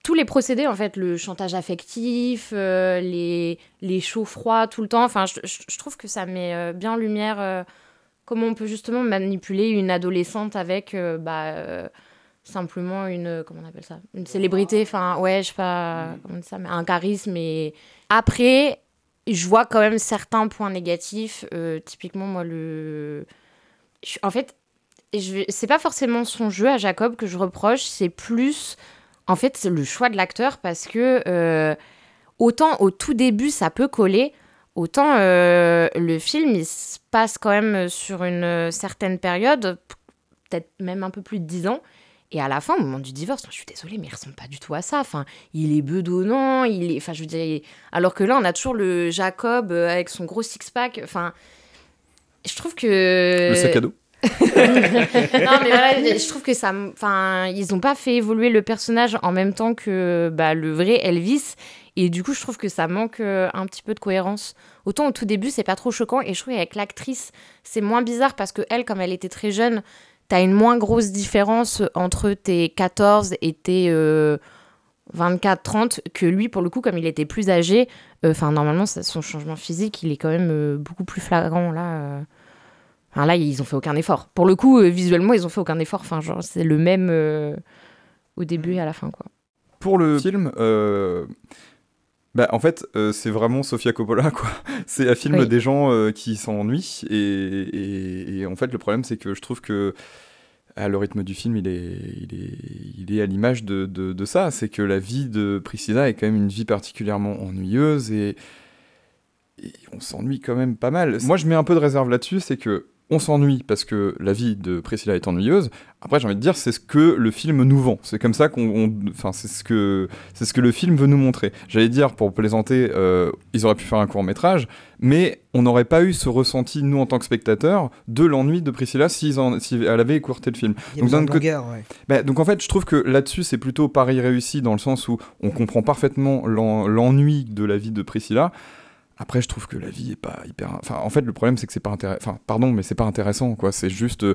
tous les procédés, en fait, le chantage affectif, les, les chauds froids tout le temps. Enfin, je, trouve que ça met bien en lumière comment on peut justement manipuler une adolescente avec bah, euh, simplement une. Comment on appelle ça Une célébrité. Enfin, ouais, je sais pas comment on dit ça, mais un charisme. Et après, je vois quand même certains points négatifs. euh, typiquement, moi, le. je- en fait, je c'est pas forcément son jeu à Jacob que je reproche, c'est plus en fait le choix de l'acteur parce que euh, autant au tout début ça peut coller, autant euh, le film il se passe quand même sur une euh, certaine période, peut-être même un peu plus de 10 ans. Et à la fin, au moment du divorce, je suis désolée, mais il ressemble pas du tout à ça. Enfin, il est bedonnant, il est, enfin, je veux dire, alors que là, on a toujours le Jacob euh, avec son gros six-pack. Enfin, je trouve que Le sac à dos. non mais voilà, je trouve que ça, enfin, ils ont pas fait évoluer le personnage en même temps que bah, le vrai Elvis, et du coup, je trouve que ça manque euh, un petit peu de cohérence. Autant au tout début, c'est pas trop choquant, et je trouve qu'avec l'actrice, c'est moins bizarre parce que elle, comme elle était très jeune, t'as une moins grosse différence entre tes 14 et tes euh, 24-30 que lui, pour le coup, comme il était plus âgé, euh, enfin, normalement, ça- son changement physique, il est quand même euh, beaucoup plus flagrant là. euh. Enfin, là, ils ont fait aucun effort. Pour le coup, euh, visuellement, ils ont fait aucun effort. Enfin, genre, c'est le même euh, au début et à la fin, quoi. Pour le film, euh, bah, en fait, euh, c'est vraiment Sofia Coppola, quoi. C'est un film Oui. des gens euh, qui s'ennuient. Et, et- et en fait, le problème, c'est que je trouve que ah, le rythme du film, il est, il est, il est à l'image de, de- de ça. C'est que la vie de Priscilla est quand même une vie particulièrement ennuyeuse et, et on s'ennuie quand même pas mal. Moi, je mets un peu de réserve là-dessus, c'est que on s'ennuie parce que la vie de Priscilla est ennuyeuse. Après, j'ai envie de dire, c'est ce que le film nous vend. C'est comme ça qu'on, on- enfin, c'est ce que, c'est ce que le film veut nous montrer. J'allais dire, pour plaisanter, euh, ils auraient pu faire un court métrage, mais on n'aurait pas eu ce ressenti nous en tant que spectateurs de l'ennui de Priscilla si, si elle avait écourté le film. Il longueur, ouais. bah, donc en fait, je trouve que là-dessus, c'est plutôt pari réussi dans le sens où on comprend parfaitement l'en- l'ennui de la vie de Priscilla. Après, je trouve que la vie est pas hyper. Enfin, en fait, le problème, c'est que c'est pas intéressant. Enfin, pardon, mais c'est pas intéressant, quoi. C'est juste euh,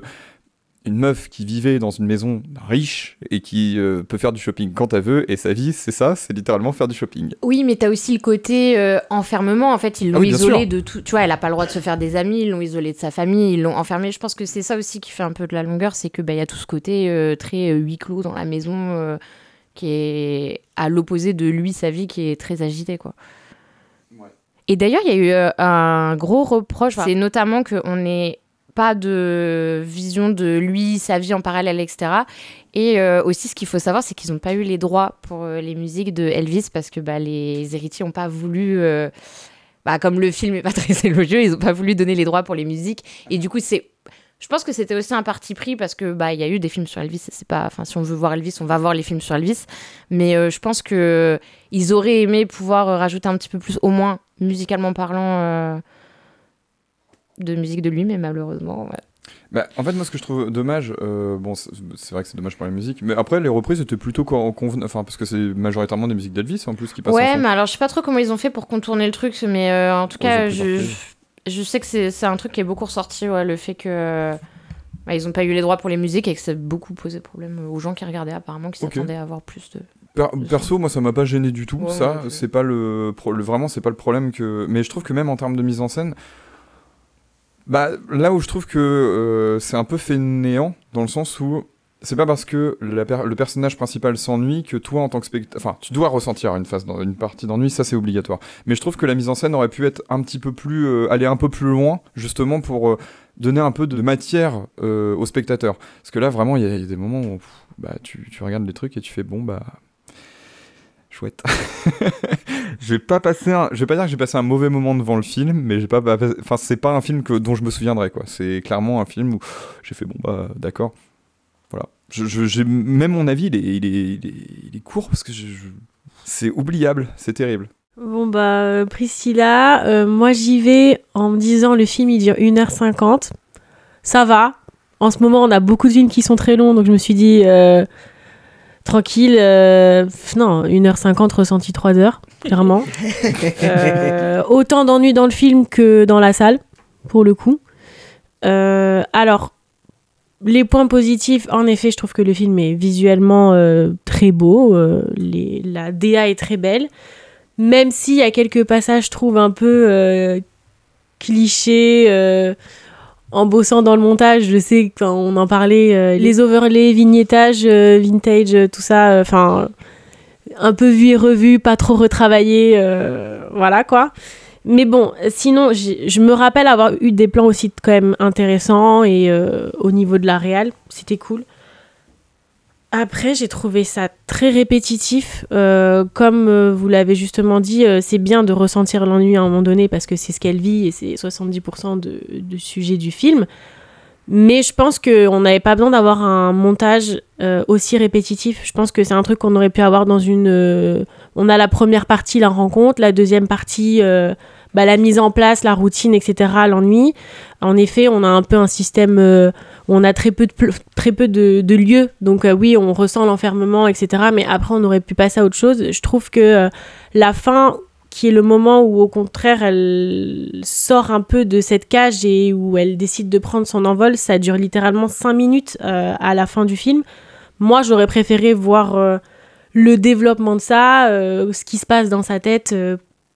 une meuf qui vivait dans une maison riche et qui euh, peut faire du shopping quand elle veut. Et sa vie, c'est ça, c'est littéralement faire du shopping. Oui, mais t'as aussi le côté euh, enfermement. En fait, ils l'ont Ah oui, bien isolé sûr. de tout. Tu vois, elle a pas le droit de se faire des amis. Ils l'ont isolé de sa famille. Ils l'ont enfermé. Je pense que c'est ça aussi qui fait un peu de la longueur, c'est que bah il y a tout ce côté euh, très huis clos dans la maison, qui est à l'opposé de lui, sa vie qui est très agitée, quoi. Et d'ailleurs, il y a eu euh, un gros reproche, c'est notamment qu'on n'ait pas de vision de lui, sa vie en parallèle, etc. Et euh, aussi, ce qu'il faut savoir, c'est qu'ils n'ont pas eu les droits pour euh, les musiques de Elvis parce que bah, les héritiers n'ont pas voulu. euh, bah, comme le film n'est pas très élogieux, ils n'ont pas voulu donner les droits pour les musiques. Et du coup, c'est. Je pense que c'était aussi un parti pris parce que bah il y a eu des films sur Elvis. C'est pas, enfin si on veut voir Elvis, on va voir les films sur Elvis. Mais je pense que ils auraient aimé pouvoir rajouter un petit peu plus, au moins musicalement parlant, euh, de musique de lui, mais malheureusement. ouais. Bah, en fait, moi, ce que je trouve dommage, euh, bon, c'est vrai que c'est dommage pour la musique, mais après, les reprises étaient plutôt con- conven- enfin, parce que c'est majoritairement des musiques d'Elvis en plus qui passent. en Ouais, mais alors je sais pas trop comment ils ont fait pour contourner le truc, mais euh, en tout cas, je, je, je sais que c'est un truc qui est beaucoup ressorti, ouais, le fait que bah, ils ont pas eu les droits pour les musiques et que ça a beaucoup posé problème aux gens qui regardaient apparemment, qui s'attendaient à avoir plus de. Per- perso, moi, ça m'a pas gêné du tout. Ouais, ça, c'est pas le, vraiment, c'est pas le problème que. Mais je trouve que même en termes de mise en scène, bah là où je trouve que euh, c'est un peu fainéant, dans le sens où c'est pas parce que la per- le personnage principal s'ennuie que toi, en tant que spectateur, enfin, tu dois ressentir une phase, une partie d'ennui, ça c'est obligatoire. Mais je trouve que la mise en scène aurait pu être un petit peu plus, euh, aller un peu plus loin, justement pour euh, donner un peu de matière euh, au spectateur. Parce que là, vraiment, il y, a il y a des moments où pff, bah, tu, tu regardes les trucs et tu fais bon bah chouette. je vais pas passer je vais pas dire que j'ai passé un mauvais moment devant le film, mais j'ai pas, enfin c'est pas un film que, dont je me souviendrai. C'est clairement un film où j'ai fait bon bah d'accord. Voilà. Je, même mon avis il est, court parce que c'est oubliable, c'est terrible. Bon bah euh, Priscilla, euh, moi j'y vais en me disant le film il dure 1h50. Ça va. En ce moment on a beaucoup de films qui sont très longs donc je me suis dit euh, tranquille. euh, non, 1h50 ressenti 3 heures, clairement. Euh, autant d'ennuis dans le film que dans la salle, pour le coup. Euh, alors, les points positifs, en effet, je trouve que le film est visuellement très beau. les- la DA est très belle. Même s'il y a quelques passages, je trouve, un peu clichés. En bossant dans le montage, je sais qu'on en parlait, euh, les overlays, vignettages, euh, vintage, euh, tout ça, enfin, un peu vu et revu, pas trop retravaillé, voilà quoi. Mais bon, sinon, je me rappelle avoir eu des plans aussi quand même intéressants et au niveau de la réal, c'était cool. Après, j'ai trouvé ça très répétitif. Euh, comme euh, vous l'avez justement dit, euh, c'est bien de ressentir l'ennui à un moment donné parce que c'est ce qu'elle vit et c'est 70% de, du sujet du film. Mais je pense qu'on n'avait pas besoin d'avoir un montage aussi répétitif. Je pense que c'est un truc qu'on aurait pu avoir dans une... on a la première partie, la rencontre, la deuxième partie, bah, la mise en place, la routine, etc., l'ennui. En effet, on a un peu un système on a très peu de, très peu de, lieux. Donc euh, oui, on ressent l'enfermement, etc. Mais après, on aurait pu passer à autre chose. Je trouve que euh, la fin, qui est le moment où au contraire elle sort un peu de cette cage et où elle décide de prendre son envol, ça dure littéralement 5 minutes euh, à la fin du film. Moi, j'aurais préféré voir le développement de ça, ce qui se passe dans sa tête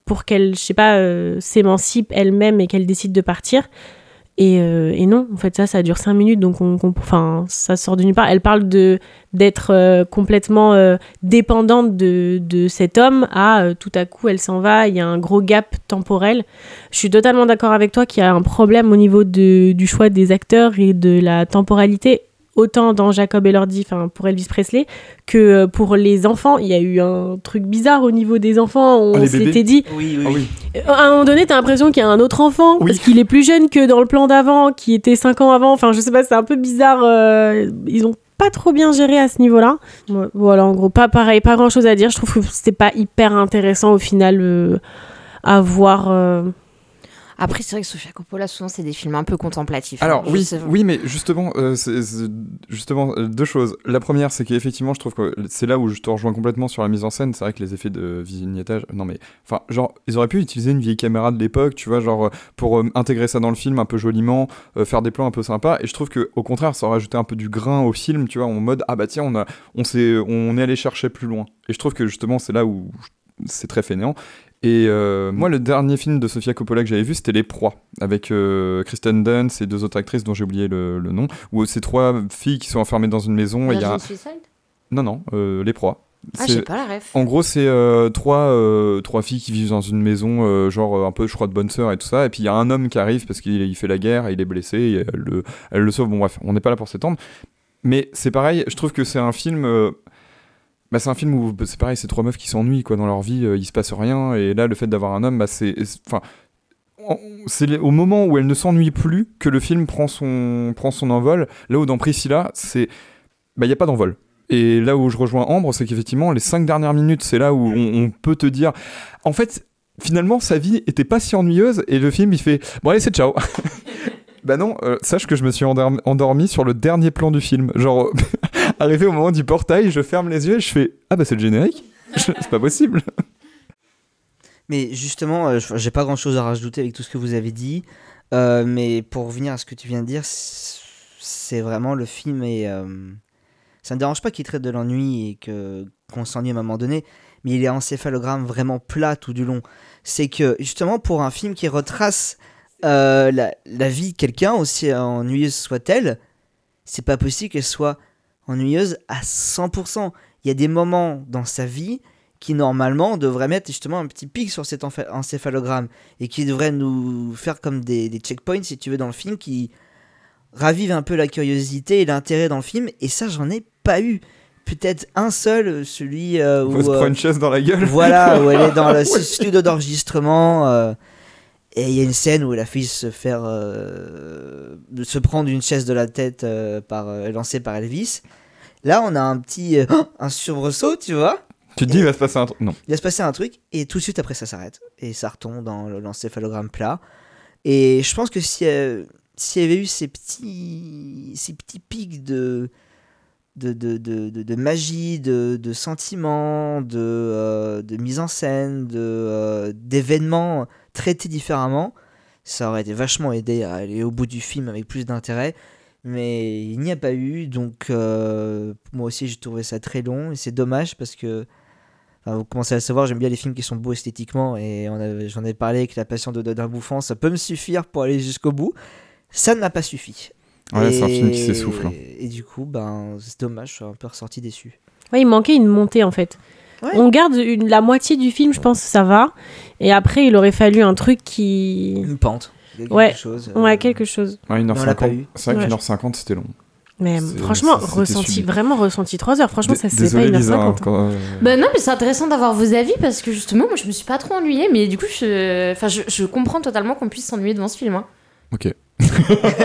pour qu'elle, je sais pas, s'émancipe elle-même et qu'elle décide de partir. Et, euh, et non, en fait, ça, ça dure 5 minutes, donc on, on- enfin, ça sort de nulle part. Elle parle de d'être euh, complètement euh, dépendante de, de cet homme à tout à coup, elle s'en va, il y a un gros gap temporel. Je suis totalement d'accord avec toi qu'il y a un problème au niveau de, du choix des acteurs et de la temporalité, autant dans Jacob et Lordi, enfin pour Elvis Presley, que euh, pour les enfants. Il y a eu un truc bizarre au niveau des enfants, on Ah, s'était dit... Oui, oui. Ah oui. Euh, À un moment donné, t'as l'impression qu'il y a un autre enfant, Oui. parce qu'il est plus jeune que dans le plan d'avant, qui était 5 ans avant. Enfin, je sais pas, c'est un peu bizarre. euh, ils ont pas trop bien géré à ce niveau-là. Voilà, en gros, pas pareil, pas grand-chose à dire. Je trouve que c'était pas hyper intéressant au final euh, à voir. euh. Après, c'est vrai que Sofia Coppola, souvent, c'est des films un peu contemplatifs. Alors hein. Je oui, oui, mais justement, euh, c'est- c'est- justement euh, deux choses. La première, c'est qu'effectivement, je trouve que c'est là où je te rejoins complètement sur la mise en scène. C'est vrai que les effets de vignettage, non mais, enfin, genre, ils auraient pu utiliser une vieille caméra de l'époque, tu vois, genre euh, pour euh, intégrer ça dans le film un peu joliment, faire des plans un peu sympas. Et je trouve que au contraire, ça aurait ajouté un peu du grain au film, tu vois, en mode ah bah tiens, on a, on s'est, on est allé chercher plus loin. Et je trouve que justement, c'est là où c'est très fainéant. Et euh, moi, le dernier film de Sofia Coppola que j'avais vu, c'était Les Proies, avec euh, Kristen Dunst et deux autres actrices dont j'ai oublié le, le nom, où c'est trois filles qui sont enfermées dans une maison. et il y a... Virgin Suicide Non, non, euh, Les Proies. Ah, j'ai pas la ref. En gros, c'est euh, trois, trois filles qui vivent dans une maison, genre un peu, je crois, de bonne sœur et tout ça. Et puis il y a un homme qui arrive parce qu'il il fait la guerre et il est blessé et elle le, elle le sauve. Bon, bref, on n'est pas là pour s'étendre. Mais c'est pareil, je trouve que c'est un film. Bah, c'est un film où bah, c'est pareil, c'est trois meufs qui s'ennuient quoi dans leur vie, euh, il se passe rien. Et là, le fait d'avoir un homme, bah, c'est. Enfin. en- C'est au moment où elle ne s'ennuie plus que le film prend son, prend son envol. Là où dans Priscilla, c'est. Bah, il n'y a pas d'envol. Et là où je rejoins Ambre, c'est qu'effectivement, les cinq dernières minutes, c'est là où on, peut te dire. En fait, finalement, sa vie était pas si ennuyeuse. Et le film, il fait Bon, allez, c'est ciao. Bah non, euh, sache que je me suis endormi sur le dernier plan du film. Genre, arrivé au moment du portail, je ferme les yeux et je fais Ah bah c'est le générique C'est pas possible Mais justement, euh, j'ai pas grand chose à rajouter avec tout ce que vous avez dit. Euh, mais pour revenir à ce que tu viens de dire, c'est vraiment le film et ça ne dérange pas qu'il traite de l'ennui et que qu'on s'ennuie à un moment donné, mais il est encéphalogramme vraiment plat tout du long. C'est que justement pour un film qui retrace euh, la vie de quelqu'un, aussi ennuyeuse soit-elle, c'est pas possible qu'elle soit ennuyeuse à 100%. Il y a des moments dans sa vie qui normalement devraient mettre justement un petit pic sur cet encéphalogramme et qui devraient nous faire comme des, des checkpoints si tu veux dans le film qui ravivent un peu la curiosité et l'intérêt dans le film et ça j'en ai pas eu peut-être un seul celui euh, où se euh, une chaise dans la gueule. voilà où elle est dans le studio d'enregistrement euh, et il y a une scène où elle a failli se faire euh, se prendre une chaise de la tête euh, par lancée par Elvis là on a un petit euh, un sursaut tu vois Tu te dis, il va se passer un truc. Non. il va se passer un truc et tout de suite après ça s'arrête et ça retombe dans le- l'encéphalogramme plat. Et je pense que si euh, s'il y avait eu ces petits ces petits pics de de, de, de, de- de magie, de, de sentiments, de, euh, de mise en scène, de euh, d'événements traités différemment, ça aurait été vachement aidé à aller au bout du film avec plus d'intérêt. Mais il n'y a pas eu, donc euh, moi aussi j'ai trouvé ça très long et c'est dommage parce que Enfin, vous commencez à le savoir, j'aime bien les films qui sont beaux esthétiquement et j'en ai parlé avec La Passion de- d'un bouffant, ça peut me suffire pour aller jusqu'au bout. Ça ne m'a pas suffi. Ouais, c'est un film qui s'essouffle, hein. Et du coup, ben, c'est dommage, je suis un peu ressorti déçu. Ouais, il manquait une montée en fait. On garde une- la moitié du film, je pense, ça va. Et après, il aurait fallu un truc qui. Une pente. Quelque ouais. chose, euh, Ouais, quelque chose. Ouais, Mais on l'a pas 1h50. eu. C'est vrai Ouais. qu'une heure 50, c'était long. Mais C'est- franchement, ressenti, subi. vraiment ressenti 3 heures. Franchement, Dé- ça désolé, pas 1h50. Lisa, hein, quand, euh, Bah non, mais c'est intéressant d'avoir vos avis parce que justement, moi je me suis pas trop ennuyée, mais du coup, je, enfin, je, je comprends totalement qu'on puisse s'ennuyer devant ce film. hein. Ok.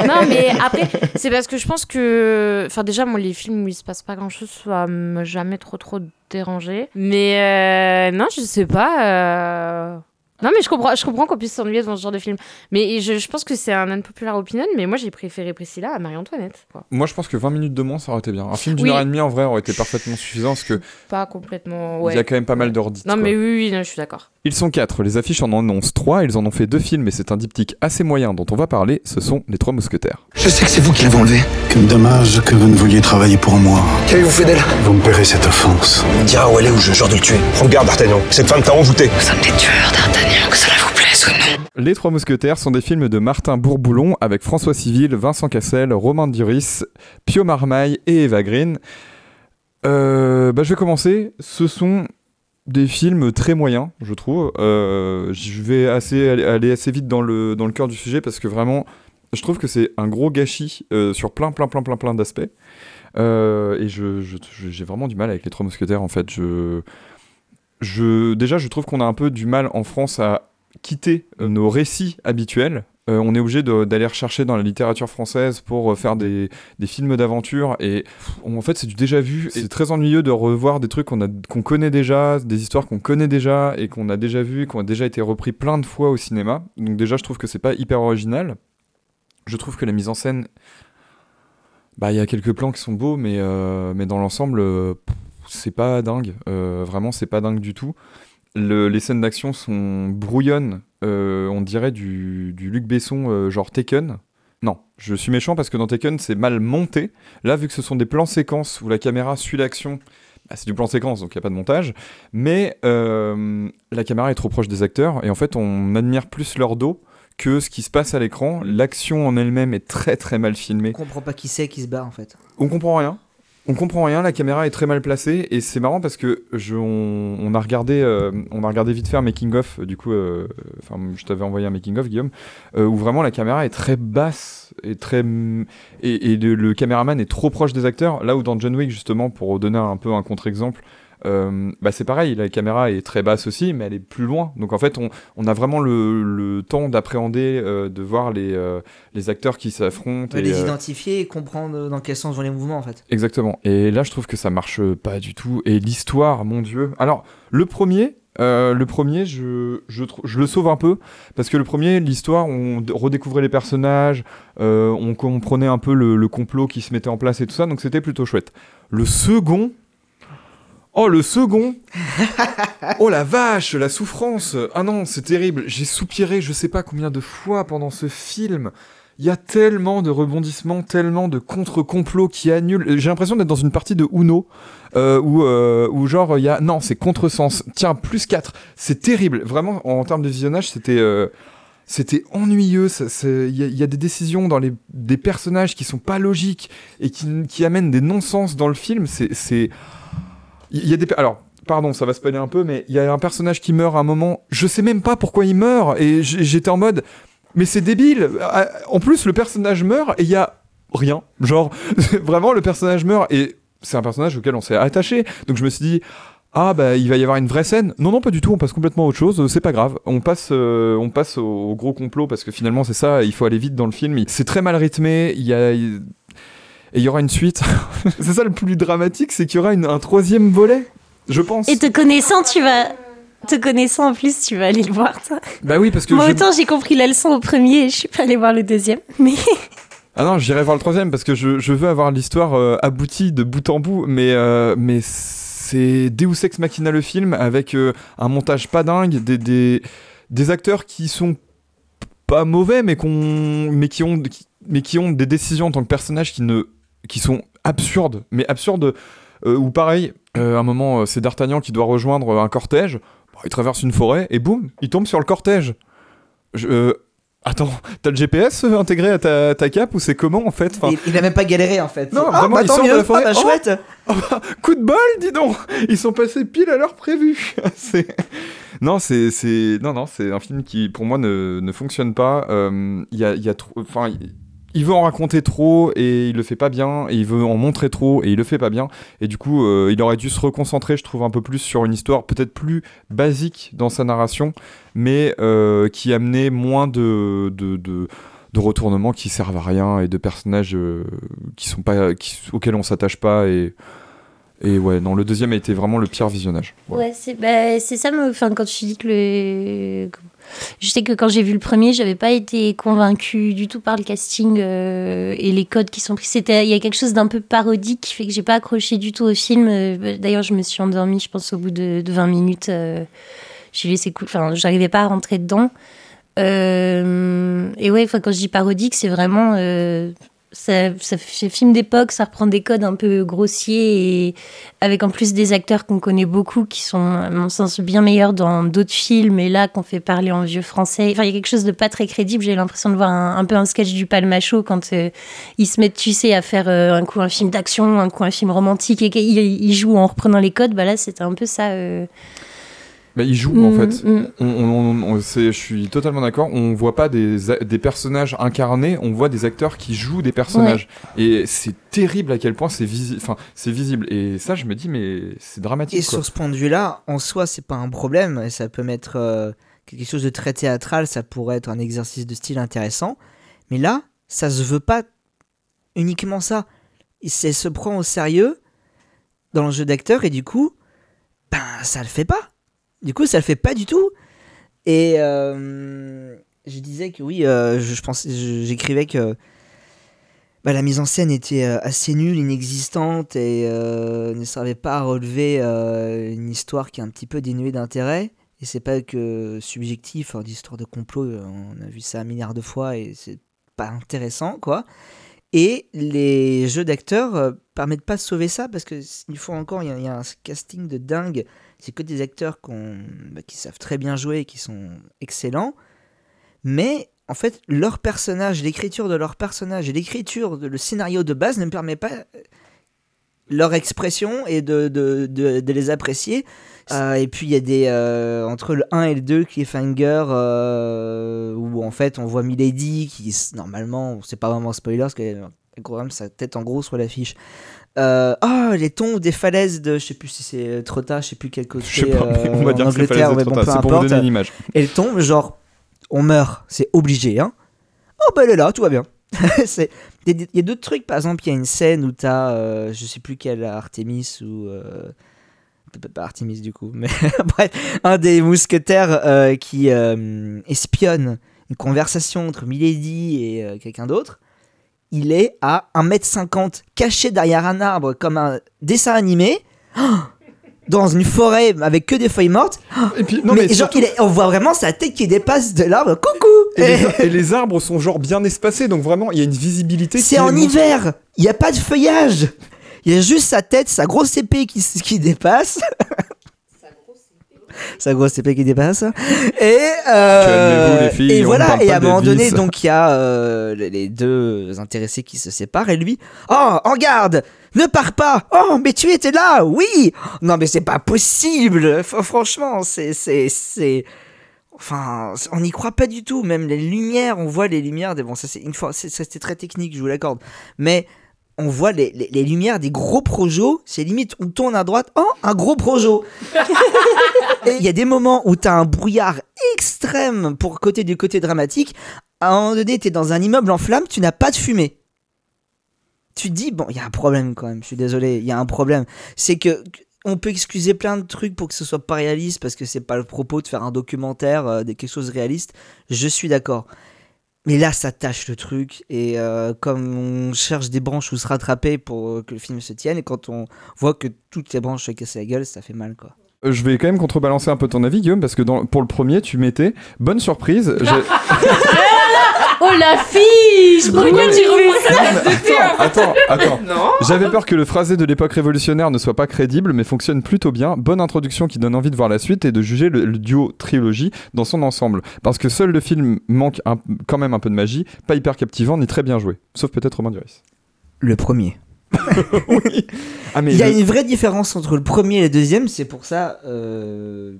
non, mais après, c'est parce que je pense que. Enfin, déjà, moi, les films où il se passe pas grand chose, ça m'a jamais trop trop dérangé. Mais euh, non, je sais pas. euh, Non, mais je comprends, je comprends qu'on puisse s'ennuyer devant ce genre de film. Mais je, je pense que c'est un unpopular opinion, mais moi j'ai préféré Priscilla à Marie-Antoinette. Moi, je pense que 20 minutes de moins, ça aurait été bien. Un film d'une Oui. heure et demie, en vrai, aurait été parfaitement suffisant parce que Pas complètement. il Ouais. y a quand même pas mal d'ordi. Non, mais oui, oui, non, je suis d'accord. Ils sont quatre, les affiches en annoncent trois, ils en ont fait deux films et c'est un diptyque assez moyen dont on va parler, ce sont Les Trois Mousquetaires. Je sais que c'est vous qui l'avez enlevé. Quel dommage que vous ne vouliez travailler pour moi. Qu'avez-vous fait d'elle? Vous me paierez cette offense. On me dira où elle est ou je jure de le tuer. Prends garde, D'Artagnan. Cette femme t'a envoûté. Nous sommes des tueurs, D'Artagnan, Les Trois Mousquetaires sont des films de Martin Bourboulon avec François Civil, Vincent Cassel, Romain Duris, Pio Marmaille et Eva Green. Euh, bah, je vais commencer. Ce sont des films très moyens, je trouve. Euh, je vais assez, aller, assez vite dans le, dans le cœur du sujet parce que vraiment, je trouve que c'est un gros gâchis euh, sur plein, plein, plein, plein, plein d'aspects. Et je, je- je- j'ai vraiment du mal avec les Trois Mousquetaires en fait. Je, je, déjà, je trouve qu'on a un peu du mal en France à quitter euh, nos récits habituels. Euh, on est obligé d'aller rechercher dans la littérature française pour euh, faire des, des films d'aventure et en fait c'est du déjà vu. C'est très ennuyeux de revoir des trucs qu'on a- qu'on connaît déjà, des histoires qu'on connaît déjà et qu'on a déjà vu, qui ont déjà été repris plein de fois au cinéma. Donc déjà je trouve que c'est pas hyper original. Je trouve que la mise en scène, bah il y a quelques plans qui sont beaux, mais euh, mais dans l'ensemble euh, c'est pas dingue. Euh, vraiment c'est pas dingue du tout. Le- les scènes d'action sont brouillonnes, euh, on dirait du, du Luc Besson, euh, genre Taken. Non, je suis méchant parce que dans Taken, c'est mal monté. Là, vu que ce sont des plans séquences où la caméra suit l'action, bah, c'est du plan séquence, donc il n'y a pas de montage. Mais euh, la caméra est trop proche des acteurs et en fait, on admire plus leur dos que ce qui se passe à l'écran. L'action en elle-même est très très mal filmée. On comprend pas qui c'est qui se bat en fait. On comprend rien. On comprend rien, la caméra est très mal placée et c'est marrant parce que je, on, a regardé, euh, on a regardé vite faire making of. Du coup, euh, enfin, je t'avais envoyé un making of, Guillaume, euh, où vraiment la caméra est très basse et très et, et le, le caméraman est trop proche des acteurs. Là où dans John Wick justement, pour donner un peu un contre-exemple, euh, bah c'est pareil, la caméra est très basse aussi, mais elle est plus loin. Donc en fait, on, on a vraiment le, le temps d'appréhender, euh, de voir les, euh, les acteurs qui s'affrontent. Ouais, et, les identifier et comprendre dans quel sens vont les mouvements en fait. Exactement. Et là, je trouve que ça marche pas du tout. Et l'histoire, mon Dieu. Alors, le premier, Euh, le premier, je, je, trou- je le sauve un peu parce que le premier, l'histoire, on redécouvrait les personnages, euh, on comprenait un peu le, le complot qui se mettait en place et tout ça, donc c'était plutôt chouette. Le second, oh le second, oh la vache, la souffrance, ah non, c'est terrible. J'ai soupiré, je sais pas combien de fois pendant ce film. Il y a tellement de rebondissements, tellement de contre-complots qui annulent. J'ai l'impression d'être dans une partie de Uno euh, où, euh, où genre il y a non, c'est contresens. Tiens, plus 4. C'est terrible. Vraiment, en termes de visionnage, c'était euh, c'était ennuyeux. Il y, a- des décisions dans les des personnages qui sont pas logiques et qui, qui amènent des non-sens dans le film. C'est il y a des alors. Pardon, ça va spoiler un peu, mais il y a un personnage qui meurt à un moment. Je sais même pas pourquoi il meurt, et j'étais en mode, mais c'est débile. Ah, En plus, le personnage meurt et il y a rien. Genre, vraiment, le personnage meurt et c'est un personnage auquel on s'est attaché. Donc je me suis dit, ah bah il va y avoir une vraie scène. Non, non, pas du tout. On passe complètement à autre chose. C'est pas grave. On passe, euh, on passe au, gros complot parce que finalement c'est ça. Il faut aller vite dans le film. C'est très mal rythmé. Il y a et il y aura une suite. c'est ça le plus dramatique, c'est qu'il y aura une- un troisième volet, je pense. Et te connaissant, tu vas. Te connaissant en plus, tu vas aller le voir, toi. Bah oui, parce que Moi, je- autant j'ai compris la leçon au premier et je suis pas allée voir le deuxième. Mais Ah non, j'irai voir le troisième parce que je, je veux avoir l'histoire euh, aboutie de bout en bout, mais, euh, mais c'est Deus Ex Machina le film avec euh, un montage pas dingue, des, des, des acteurs qui sont pas mauvais, mais, qu'on, mais, qui ont, qui- mais qui ont des décisions en tant que personnages qui, ne, qui sont absurdes, mais absurdes, euh, ou pareil, euh, à un moment, euh, c'est D'Artagnan qui doit rejoindre un cortège, Bon, il traverse une forêt, et boum, il tombe sur le cortège. Je- euh, Attends, t'as le GPS intégré à ta, ta cape ou c'est comment en fait Enfin, Il, il a même pas galéré en fait. Non, Ah, vraiment, bah, ils tant sortent de la forêt. Ah, bah, Oh chouette. Oh bah, coup de bol, dis donc Ils sont passés pile à l'heure prévue C'est- Non, c'est, c'est... Non, non, c'est un film qui, pour moi, ne, ne fonctionne pas. Euh, Il y a, il y a trop... Enfin, il- il veut en raconter trop et il le fait pas bien, et il veut en montrer trop et il le fait pas bien. Et du coup, euh, il aurait dû se reconcentrer, je trouve, un peu plus sur une histoire peut-être plus basique dans sa narration, mais euh, qui amenait moins de... de, de retournements qui servent à rien et de personnages euh, qui sont pas auxquels on s'attache pas et ouais non le deuxième a été vraiment le pire visionnage Ouais, c'est bah, ça, enfin, quand je dis que le. Je sais que quand j'ai vu le premier, j'avais pas été convaincue du tout par le casting euh, et les codes qui sont pris. Il y a quelque chose d'un peu parodique qui fait que j'ai pas accroché du tout au film. Euh, D'ailleurs, je me suis endormie, je pense, au bout de, de 20 minutes. euh, j'ai j'arrivais pas à rentrer dedans. Et ouais, quand je dis parodique, c'est vraiment. Ça, ça film d'époque, ça reprend des codes un peu grossiers et avec en plus des acteurs qu'on connaît beaucoup qui sont, à mon sens, bien meilleurs dans d'autres films et là qu'on fait parler en vieux français. Enfin, il y a quelque chose de pas très crédible. J'ai l'impression de voir un, peu un sketch du Palmacho quand euh, ils se mettent, tu sais, à faire euh, un coup un film d'action, un coup un film romantique et qu'ils ils jouent en reprenant les codes. Bah là, c'était un peu ça. euh. Bah, il joue en Mm, fait. mm. On, on- on- c'est- je suis totalement d'accord. On voit pas des, a- des personnages incarnés, on voit des acteurs qui jouent des personnages. Et c'est terrible à quel point c'est visi- enfin, c'est visible. Et ça, je me dis, mais c'est dramatique. Et quoi. sur ce point de vue-là, en soi, c'est pas un problème. Ça peut mettre euh, quelque chose de très théâtral, ça pourrait être un exercice de style intéressant. Mais là, ça se veut pas uniquement ça. Il se se prend au sérieux dans le jeu d'acteur et du coup, ben, ça le fait pas. Du coup, ça le fait pas du tout. Et euh, je disais que oui, euh, je, pensais, j'écrivais que bah, la mise en scène était euh, assez nulle, inexistante et ne servait pas à relever une histoire qui est un petit peu dénuée d'intérêt. Et c'est pas que subjectif, hein, d'histoire de complot, on a vu ça un milliard de fois et c'est pas intéressant, quoi. Et les jeux d'acteurs permettent pas de sauver ça parce que il faut encore, il y, y a un casting de dingue. C'est que des acteurs bah, qui savent très bien jouer et qui sont excellents. Mais en fait, leur personnage, l'écriture de leur personnage et l'écriture, le scénario de base ne permet pas euh, leur expression et de, les apprécier. Euh, et puis il y a des. euh, entre le 1 et le 2, Cliffhanger, euh, où en fait on voit Milady qui, normalement, c'est pas vraiment spoiler parce qu'elle sa tête en gros sur l'affiche. Euh, Ah, les tombes des falaises de. Je sais plus si c'est Trotta, je sais plus quel côté. Je sais pas, mais on va euh, dire en que c'est falaises de bon, Trotta, peu c'est pour vous donner une image. Elle tombe, genre, on meurt, c'est obligé, hein. Oh, bah elle est là, tout va bien. C'est- Il y, a- d'autres trucs, par exemple, il y a une scène où t'as, euh, je sais plus quelle Artemis ou. euh, pas Artemis du coup, mais bref, un des mousquetaires euh, qui euh, espionne une conversation entre Milady et euh, quelqu'un d'autre. Il est à 1m50, caché derrière un arbre comme un dessin animé. Oh dans une forêt avec que des feuilles mortes. Et puis, non, mais, mais genre, surtout- il est- on voit vraiment sa tête qui dépasse de l'arbre. Coucou Et les, et les arbres sont genre bien espacés, donc vraiment il y a une visibilité. C'est est en hiver. Il n'y a pas de feuillage. Il y a juste sa tête, sa grosse épée qui, qui dépasse. sa grosse épée qui dépasse. Et, euh, filles, et voilà. Et à un moment donné, donc il y a euh, les- deux intéressés qui se séparent et lui, oh, en garde, ne pars pas. Oh, mais tu étais là, oui. Non, mais c'est pas possible. Franchement, c'est, c'est, c'est. Enfin, on n'y croit pas du tout. Même les lumières, on voit les lumières. Des... Bon, ça c'est une fois, c'est- c'était très technique, je vous l'accorde. Mais on voit les, les- les lumières des gros projos. C'est limite, on tourne à droite. Oh, un gros projo. Et il y a des moments où t'as un brouillard extrême pour côté du côté dramatique. À un moment donné, t'es dans un immeuble en flammes, tu n'as pas de fumée. Tu te dis, bon, il y a un problème quand même, je suis désolé, il y a un problème. C'est que on peut excuser plein de trucs pour que ce soit pas réaliste parce que c'est pas le propos de faire un documentaire, euh, de quelque chose de réaliste. Je suis d'accord. Mais là, ça tâche le truc. Et euh, comme on cherche des branches où se rattraper pour euh, que le film se tienne, et quand on voit que toutes les branches se cassent la gueule, ça fait mal, quoi. Euh, Je vais quand même contrebalancer un peu ton avis, Guillaume, parce que dans- pour le premier, tu mettais bonne surprise. Oh la fille Pourquoi tu ça Attends, attends. Non. J'avais peur que le phrasé de l'époque révolutionnaire ne soit pas crédible, mais fonctionne plutôt bien. Bonne introduction qui donne envie de voir la suite et de juger le, le duo trilogie dans son ensemble. Parce que seul le film manque un- quand même un peu de magie, pas hyper captivant ni très bien joué. Sauf peut-être Romain Duris. Le premier. Ah, mais Il y a le- une vraie différence entre le premier et le deuxième, c'est pour ça euh,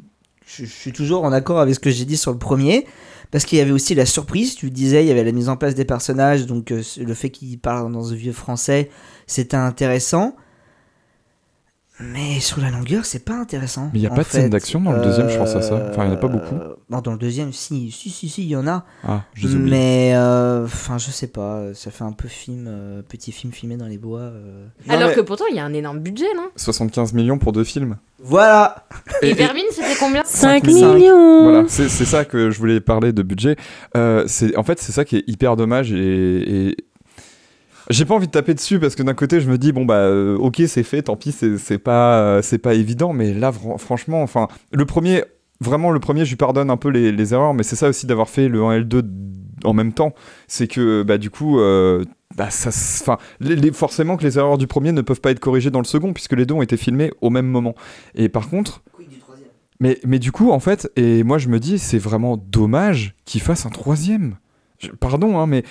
je, je suis toujours en accord avec ce que j'ai dit sur le premier, parce qu'il y avait aussi la surprise, tu le disais, il y avait la mise en place des personnages, donc euh, le fait qu'ils parlent dans un vieux français, c'était intéressant. Mais sur la longueur, c'est pas intéressant. Mais il y a pas de scène d'action dans le deuxième, je pense à ça. Enfin, il y en a pas beaucoup. Euh, Non, dans le deuxième, si, si, si, si, il y en a. Ah, je les oublie. Mais, euh, enfin, je sais pas, ça fait un peu film, euh, petit film filmé dans les bois. euh. Alors mais- que pourtant, il y a un énorme budget, non? 75 millions pour deux films. Voilà Et, Vermine, c'était combien? 5 Cinq. millions Voilà, c'est ça que je voulais parler de budget. Euh, c'est en fait c'est ça qui est hyper dommage et, et- j'ai pas envie de taper dessus parce que d'un côté je me dis bon bah euh, ok c'est fait, tant pis c'est pas euh, c'est pas évident, mais là fran- franchement enfin le premier vraiment le premier je lui pardonne un peu les, les erreurs, mais c'est ça aussi d'avoir fait le 1 et le 2 en même temps, c'est que bah du coup euh, bah, ça, enfin, les- les- forcément que les erreurs du premier ne peuvent pas être corrigées dans le second puisque les deux ont été filmés au même moment. Et par contre, mais, mais du coup, en fait, et moi je me dis, c'est vraiment dommage qu'il fasse un troisième. Je- pardon, hein, mais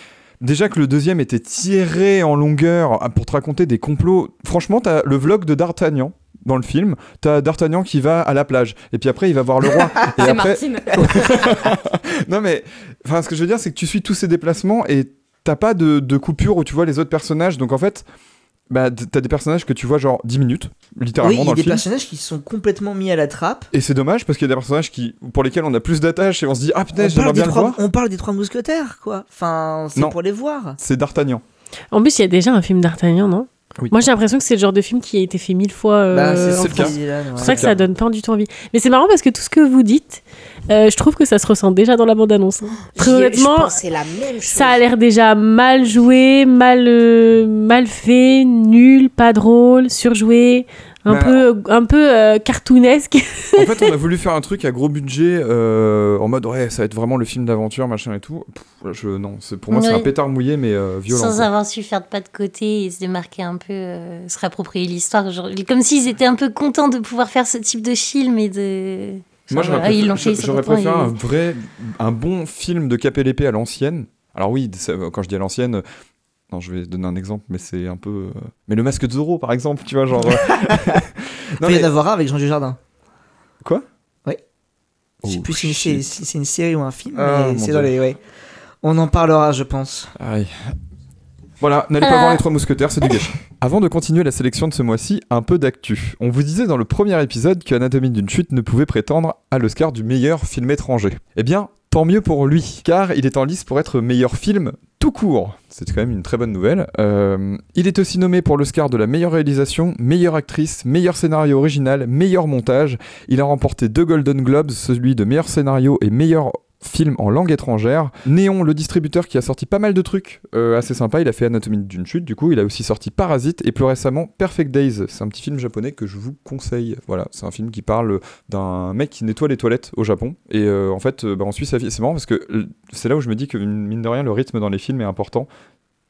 déjà que le deuxième était tiré en longueur ah, pour te raconter des complots. Franchement, t'as le vlog de D'Artagnan dans le film. T'as D'Artagnan qui va à la plage. Et puis après, il va voir le roi. et C'est après... Martine. non, mais enfin, ce que je veux dire, c'est que tu suis tous ces déplacements et t'as pas de, de coupure où tu vois les autres personnages. Donc en fait. Bah, t'as des personnages que tu vois genre 10 minutes, Oui, littéralement il y dans a le des film. personnages qui sont complètement mis à la trappe. Et c'est dommage parce qu'il y a des personnages qui, pour lesquels on a plus d'attache et on se dit ah putain On j'aimerais parle, des bien le trois, voir. on parle des trois mousquetaires, quoi. Enfin, c'est pour les voir. C'est D'Artagnan. En plus, il y a déjà un film d'Artagnan, non? Oui. Moi, j'ai l'impression que c'est le genre de film qui a été fait mille fois. euh, Bah, c'est ce ouais. pour ça que ça donne pas du tout envie. Mais c'est marrant parce que tout ce que vous dites, euh, je trouve que ça se ressent déjà dans la bande-annonce. hein. Très honnêtement, la même chose. ça a l'air déjà mal joué, mal, euh, mal fait, nul, pas drôle, surjoué, un Bah, peu, un peu euh, cartoonesque. En fait, on a voulu faire un truc à gros budget euh, en mode ouais, ça va être vraiment le film d'aventure, machin et tout. Pff, je, non, pour moi c'est un pétard mouillé mais euh, violent. Sans quoi. avoir su faire de pas de côté et se démarquer un peu, euh, se réapproprier l'histoire. Comme s'ils étaient un peu contents de pouvoir faire ce type de film et de. Moi, j'aurais préféré, un vrai, un bon film de Cap et l'épée à l'ancienne. Alors oui, c'est- quand je dis à l'ancienne, euh, non, je vais donner un exemple, mais c'est un peu. euh, Mais le masque de Zorro, par exemple, tu vois, genre. euh, Il non, peut y en avoir un avec Jean Dujardin. Quoi? Oui. Je sais Oh, plus si c'est si c'est une série ou un film, Ah, mais c'est dans les. Ouais. On en parlera, je pense. Aïe. Voilà, n'allez pas Ah. voir les trois mousquetaires, c'est du gâchis. Avant de continuer la sélection de ce mois-ci, un peu d'actu. On vous disait dans le premier épisode que Anatomie d'une chute ne pouvait prétendre à l'Oscar du meilleur film étranger. Eh bien, Tant mieux pour lui, car il est en lice pour être meilleur film tout court. C'est quand même une très bonne nouvelle. Euh, il est aussi nommé pour l'Oscar de la meilleure réalisation, meilleure actrice, meilleur scénario original, meilleur montage. Il a remporté deux Golden Globes, celui de meilleur scénario et meilleur film en langue étrangère. Néon, le distributeur qui a sorti pas mal de trucs euh, assez sympas, il a fait Anatomie d'une chute, du coup, il a aussi sorti Parasite et plus récemment Perfect Days. C'est un petit film japonais que je vous conseille. Voilà, c'est un film qui parle d'un mec qui nettoie les toilettes au Japon. Et euh, en fait, euh, bah, on suit sa vie. C'est marrant parce que c'est là où je me dis que, mine de rien, le rythme dans les films est important.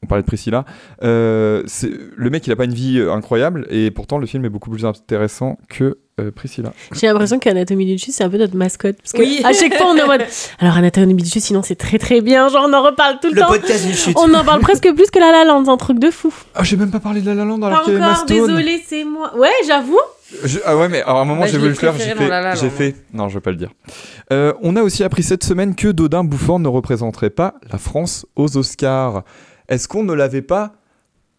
On parlait de Priscilla. Le mec, il a pas une vie incroyable et pourtant le film est beaucoup plus intéressant que euh, Priscilla. J'ai l'impression qu'Anatomie d'une chute, c'est un peu notre mascotte. Parce que Oui. à chaque fois, on est en mode. Alors, Anatomie d'une chute, sinon, c'est très très bien. Genre, on en reparle tout le, Le temps. podcast d'une chute. On en parle presque plus que La La Land, c'est un truc de fou. Ah, j'ai même pas parlé de La La Land alors Pas qu'il y avait encore, désolé, c'est moi. Ouais, j'avoue. Je- ah ouais, mais alors, à un moment, Bah, j'ai voulu le faire, j'ai La fait. Non, je vais pas le dire. Euh, on a aussi appris cette semaine que Dodin Bouffant ne représenterait pas la France aux Oscars. Est-ce qu'on ne l'avait pas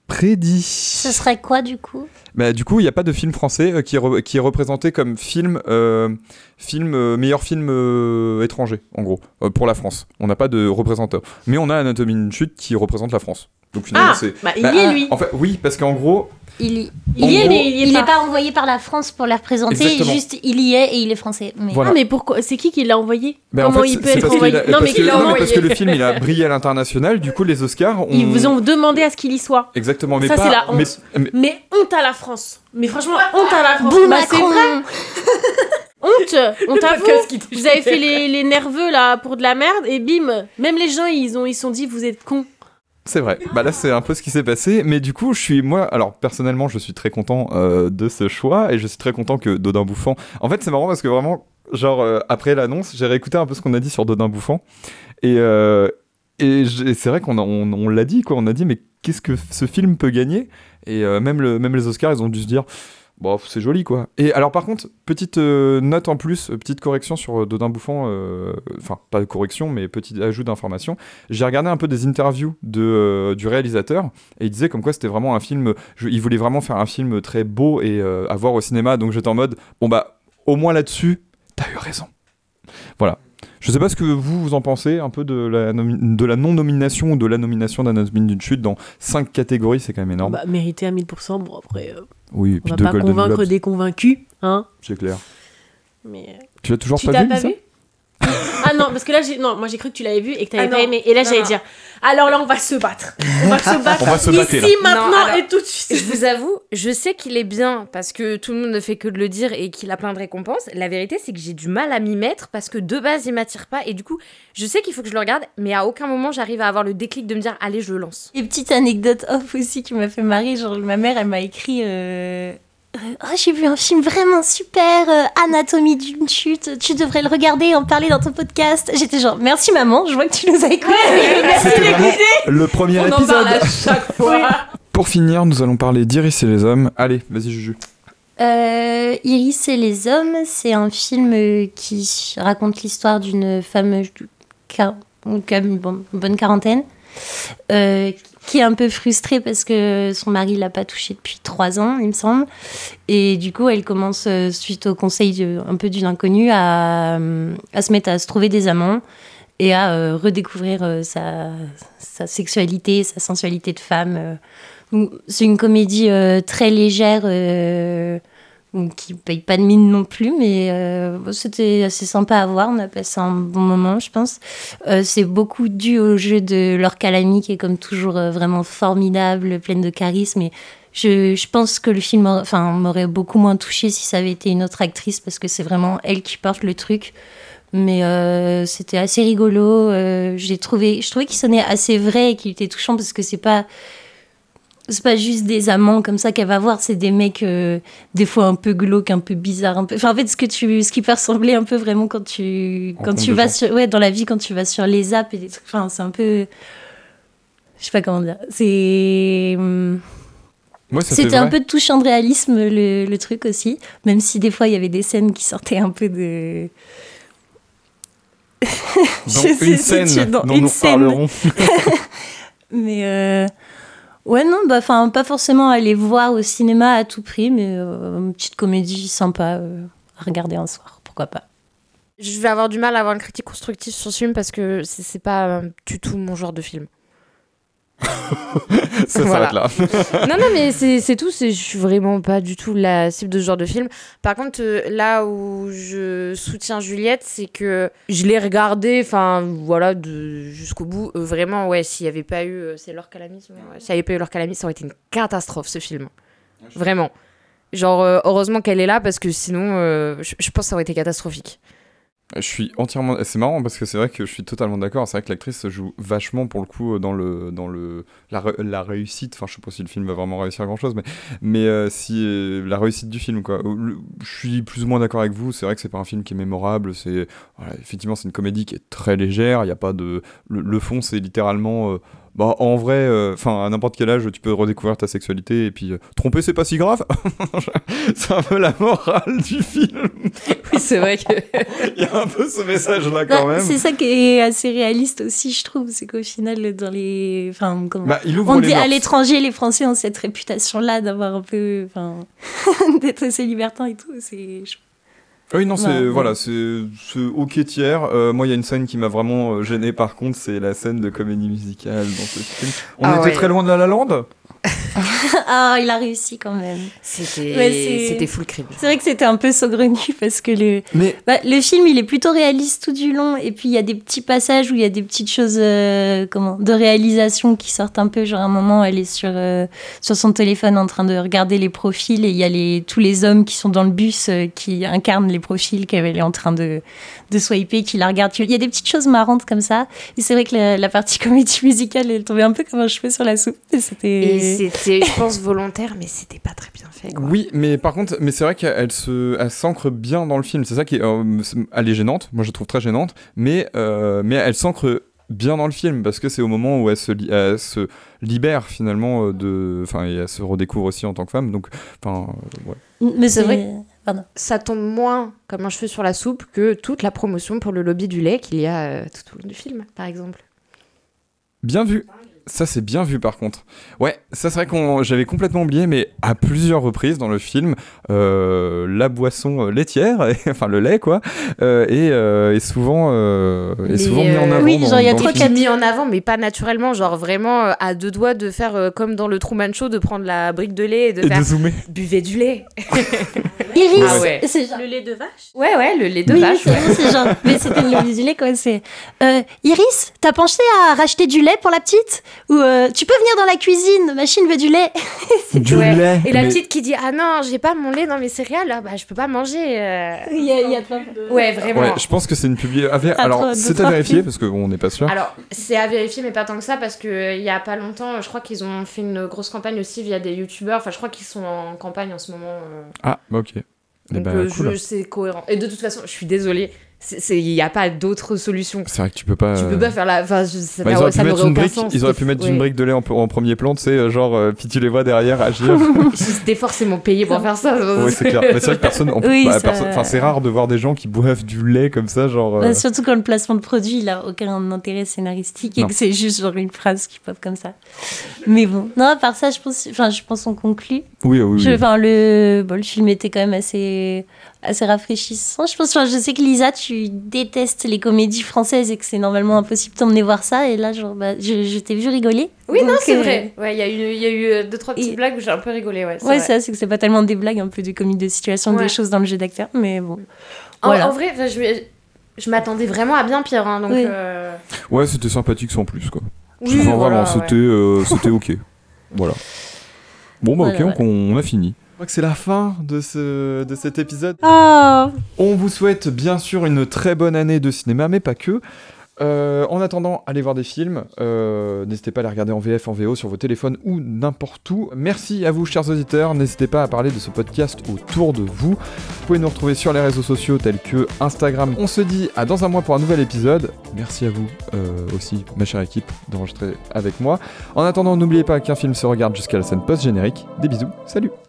prédit Ce serait quoi du coup? Bah, Du coup, il n'y a pas de film français euh, qui, est re- qui est représenté comme film, euh, film euh, meilleur film euh, étranger, en gros, euh, pour la France. On n'a pas de représentant. Mais on a Anatomie d'une chute qui représente la France. Donc finalement, Ah, c'est. bah, il y est, lui. En fait, oui, parce qu'en gros, Il y, il y est, mais il n'est pas. envoyé par la France pour les représenter. Exactement. Juste, il y est et il est français. Mais... Voilà. Ah, mais pourquoi C'est qui qui l'a envoyé? Ben, en Comment fait, il peut être envoyé? a- Non, mais que- l'a parce que le film il a brillé à l'international, du coup les Oscars ont... Ils vous ont demandé à ce qu'il y soit. Exactement, mais Ça, pas... c'est la honte. mais- mais- Mais honte à la France. Mais franchement, honte à la France. Boum, Bah, c'est Macron. vrai. honte. On t'avoue. Vous avez fait les, les nerveux là pour de la merde et bim. Même les gens ils ont ils se sont dit vous êtes cons. C'est vrai. Bah là, c'est un peu ce qui s'est passé. Mais du coup, je suis moi. Alors personnellement, je suis très content euh, de ce choix et je suis très content que Dodin Bouffant. En fait, c'est marrant parce que vraiment, genre euh, après l'annonce, j'ai réécouté un peu ce qu'on a dit sur Dodin Bouffant et euh, et c'est vrai qu'on on, on l'a dit quoi. On a dit mais qu'est-ce que ce film peut gagner? Et même le même les Oscars, ils ont dû se dire. Bon, c'est joli quoi. Et alors par contre, petite euh, note en plus, euh, petite correction sur euh, Dodin Bouffant, enfin pas de correction, mais petit ajout d'information. J'ai regardé un peu des interviews de, du réalisateur et il disait comme quoi c'était vraiment un film, il voulait vraiment faire un film très beau et à voir au cinéma, donc j'étais en mode, bon bah au moins là-dessus, t'as eu raison. Voilà. Je sais pas ce que vous, vous en pensez un peu de la, de la non-nomination ou de la nomination d'Anatomie d'une chute dans 5 catégories, c'est quand même énorme. Bah mérité à 1000%. Bon après oui, et on puis va deux pas Golden convaincre Globes, des convaincus, hein. c'est clair. Mais euh, Tu l'as toujours tu pas vu, pas Ah non, parce que là, j'ai... non, moi j'ai cru que tu l'avais vu et que t'avais Ah pas non. aimé. Et là, j'allais dire, alors là, on va se battre. On va se battre On va se ici, là. maintenant Non, alors, et tout de suite. Je vous avoue, je sais qu'il est bien parce que tout le monde ne fait que de le dire et qu'il a plein de récompenses. La vérité, c'est que j'ai du mal à m'y mettre parce que de base, il m'attire pas. Et du coup, je sais qu'il faut que je le regarde, mais à aucun moment, j'arrive à avoir le déclic de me dire, allez, je le lance. Et petite anecdote off aussi qui m'a fait marrer, genre ma mère elle m'a écrit euh, Oh, j'ai vu un film vraiment super, euh, Anatomie d'une chute, tu devrais le regarder et en parler dans ton podcast. J'étais genre merci maman, je vois que tu nous as écoutés. merci C'était vraiment d'écouter. le premier On en épisode. parle à chaque fois. Pour finir, nous allons parler d'Iris et les hommes. Allez, vas-y Juju. Euh, Iris et les hommes, c'est un film euh, qui raconte l'histoire d'une femme euh, quar- qui a une bon- une bonne quarantaine, euh, qui est un peu frustrée parce que son mari l'a pas touchée depuis trois ans, il me semble. Et du coup, elle commence, euh, suite au conseil un peu d'une inconnue, à, euh, à se mettre à se trouver des amants et à euh, redécouvrir sa, sa sexualité, sa sensualité de femme. C'est une comédie très légère qui paye pas de mine non plus, mais euh, c'était assez sympa à voir. On a passé un bon moment, je pense. Euh, c'est beaucoup dû au jeu de Laure Calamy, qui est comme toujours euh, vraiment formidable, pleine de charisme. Et je, je pense que le film enfin, m'aurait beaucoup moins touché si ça avait été une autre actrice, parce que c'est vraiment elle qui porte le truc. Mais c'était assez rigolo. j'ai trouvé, je trouvais qu'il sonnait assez vrai et qu'il était touchant parce que c'est pas c'est pas juste des amants comme ça qu'elle va voir, c'est des mecs euh, des fois un peu glauques, un peu bizarres, un peu. Enfin, en fait, ce que tu, ce qui peut ressembler un peu vraiment quand tu, quand tu vas sur, ouais, dans la vie, quand tu vas sur les apps et des trucs. Enfin, c'est un peu, je sais pas comment dire. C'est, hum, Ouais, c'était un peu touchant de réalisme le, le truc aussi, même si des fois il y avait des scènes qui sortaient un peu de. Dans Je sais, une c'est- scène dans dont une nous scène. Mais euh, ouais, non, bah, enfin, pas forcément aller voir au cinéma à tout prix, mais euh, une petite comédie sympa euh, à regarder un soir, pourquoi pas. Je vais avoir du mal à avoir une critique constructive sur ce film parce que c'est pas euh, du tout mon genre de film. Ça Voilà. s'arrête là. non, non, mais c'est c'est tout. c'est- Je suis vraiment pas du tout la cible de ce genre de film. Par contre, euh, là où je soutiens Juliette, c'est que je l'ai regardé, enfin, voilà, de- jusqu'au bout. Euh, vraiment, ouais, s'il y avait pas eu. euh, c'est Laure Calamis, ouais, ouais. S'il y avait pas eu Laure Calamis, ça aurait été une catastrophe, ce film. Vraiment. Genre, heureusement qu'elle est là parce que sinon, euh, je, je pense que ça aurait été catastrophique. Je suis entièrement. C'est marrant parce que c'est vrai que je suis totalement d'accord. C'est vrai que l'actrice joue vachement pour le coup dans le dans le la, réussite. Enfin, je sais pas si le film va vraiment réussir grand chose, mais mais euh, si euh, la réussite du film Je suis plus ou moins d'accord avec vous. C'est vrai que c'est pas un film qui est mémorable. C'est effectivement c'est une comédie qui est très légère. Il y a pas de le, fond c'est littéralement. euh, bah, en vrai, enfin, à n'importe quel âge, tu peux redécouvrir ta sexualité et puis euh, tromper, c'est pas si grave. c'est un peu la morale du film. Oui, c'est vrai que. Il y a un peu ce message-là quand même. C'est ça qui est assez réaliste aussi, je trouve. C'est qu'au final, dans les. Enfin, comment... Bah, il ouvre on les dit à l'étranger, les Français ont cette réputation-là d'avoir un peu. Enfin, d'être assez libertin et tout. C'est. je- Oui, non, c'est Ouais, voilà, ouais. c'est c'est ok tiers. Euh, moi, il y a une scène qui m'a vraiment euh, gêné. Par contre, c'est la scène de comédie musicale dans ce film. On Ah était ouais. très loin de La La Land? ah, il a réussi quand même. C'était full crime. C'est vrai que c'était un peu saugrenu parce que le, Mais- bah, le film il est plutôt réaliste tout du long et puis il y a des petits passages où il y a des petites choses euh, comment de réalisation qui sortent un peu genre à un moment elle est sur euh, sur son téléphone en train de regarder les profils et il y a les tous les hommes qui sont dans le bus euh, qui incarnent les profils qu'elle est en train de de swiper qui la regardent il y a des petites choses marrantes comme ça et c'est vrai que la, la partie comédie musicale elle tombait un peu comme un cheveu sur la soupe et c'était je pense, volontaire, mais c'était pas très bien fait. Quoi. Oui, mais par contre, mais c'est vrai qu'elle se, elle s'ancre bien dans le film. C'est ça qui est, euh, elle est gênante. Moi, je la trouve très gênante, mais euh, mais elle s'ancre bien dans le film parce que c'est au moment où elle se, li- elle se libère finalement euh, de, enfin, et elle se redécouvre aussi en tant que femme. Donc, enfin, euh, ouais. mais C'est vrai. Pardon. Ça tombe moins comme un cheveu sur la soupe que toute la promotion pour le lobby du lait qu'il y a euh, tout au long du film, par exemple. Bien vu. Ça, c'est bien vu par contre. Ouais, ça, c'est vrai qu'on j'avais complètement oublié, mais à plusieurs reprises dans le film, euh, la boisson euh, laitière, et- enfin le lait, quoi, euh, est, euh, est souvent, euh, est souvent mis en avant. oui, dans- genre, il y a trop. Qui est mis en avant, mais pas naturellement, genre vraiment à deux doigts de faire euh, comme dans le Truman Show, de prendre la brique de lait et de Et faire de zoomer. buvez du lait. Iris Ah ouais. c'est genre Le lait de vache Ouais, ouais, le lait de oui, vache. c'est genre. Mais c'était le lait du lait, quoi. C'est. Euh, Iris, t'as pensé à racheter du lait pour la petite? Ou euh, tu peux venir dans la cuisine, machine veut du lait. Du Ouais. lait. Et la mais- petite qui dit Ah non, j'ai pas mon lait dans mes céréales, ah, bah je peux pas manger. euh. Il y a, il y a plein Ouais, vraiment. Ouais, je pense que c'est une publi. à ver- Ah, Alors, c'est à vérifier parce qu'on n'est pas sûr. Alors, c'est à vérifier, mais pas tant que ça, parce qu'il y a pas longtemps, je crois qu'ils ont fait une grosse campagne aussi via des youtubeurs. Enfin, je crois qu'ils sont en campagne en ce moment. euh. Ah, bah, ok. Eh Donc, bah, euh, cool. c'est cohérent. Et de toute façon, je suis désolée, il n'y a pas d'autre solution. C'est vrai que tu peux pas. Tu euh, peux pas faire la. Enfin, je- ça bah, ils auraient ça pu mettre une brique, sens. ils auraient pu mettre Ouais. une brique de lait en, en premier plan, tu sais, euh, genre, euh, puis tu les vois derrière agir. C'était forcément payé pour faire ça. ouais, c'est clair. Mais c'est vrai que personne. en- Oui, bah, ça- personne- Enfin, c'est rare de voir des gens qui boivent du lait comme ça, genre. euh, Bah, surtout quand le placement de produit, il a aucun intérêt scénaristique et Non. que c'est juste genre une phrase qui pop comme ça. Mais bon, non, à part ça, je pense, enfin, je pense qu'on conclut. Oui, oui, Je- oui. Enfin, le, bon, le film était quand même assez, assez rafraîchissant. Je pense, enfin, je sais que Lisa, tu détestes les comédies françaises et que c'est normalement impossible de t'emmener voir ça. Et là, genre, bah, je, je t'ai vu rigoler. Oui, non, c'est euh, vrai. Ouais, il y a eu, il y a eu euh, deux, trois petites Et- blagues où j'ai un peu rigolé. Ouais, c'est Ouais, ça, c'est que c'est pas tellement des blagues, un peu des comiques de situation, Ouais. des choses dans le jeu d'acteur, mais bon. En, Voilà. en vrai, je, je m'attendais vraiment à bien pire. hein, donc, Oui. euh, Ouais, c'était sympathique sans plus, quoi. Oui, Enfin, voilà, vraiment, ouais. c'était euh, c'était ok. Voilà. Bon, bah, Voilà, ok, voilà. on, on a fini. Je crois que c'est la fin de, ce, de cet épisode. Oh On vous souhaite bien sûr une très bonne année de cinéma, mais pas que. Euh, en attendant, allez voir des films. Euh, N'hésitez pas à les regarder en VF, en VO, sur vos téléphones ou n'importe où. Merci à vous, chers auditeurs. N'hésitez pas à parler de ce podcast autour de vous. Vous pouvez nous retrouver sur les réseaux sociaux tels que Instagram. On se dit à dans un mois pour un nouvel épisode. Merci à vous euh, aussi, ma chère équipe, d'enregistrer avec moi. En attendant, n'oubliez pas qu'un film se regarde jusqu'à la scène post-générique. Des bisous, salut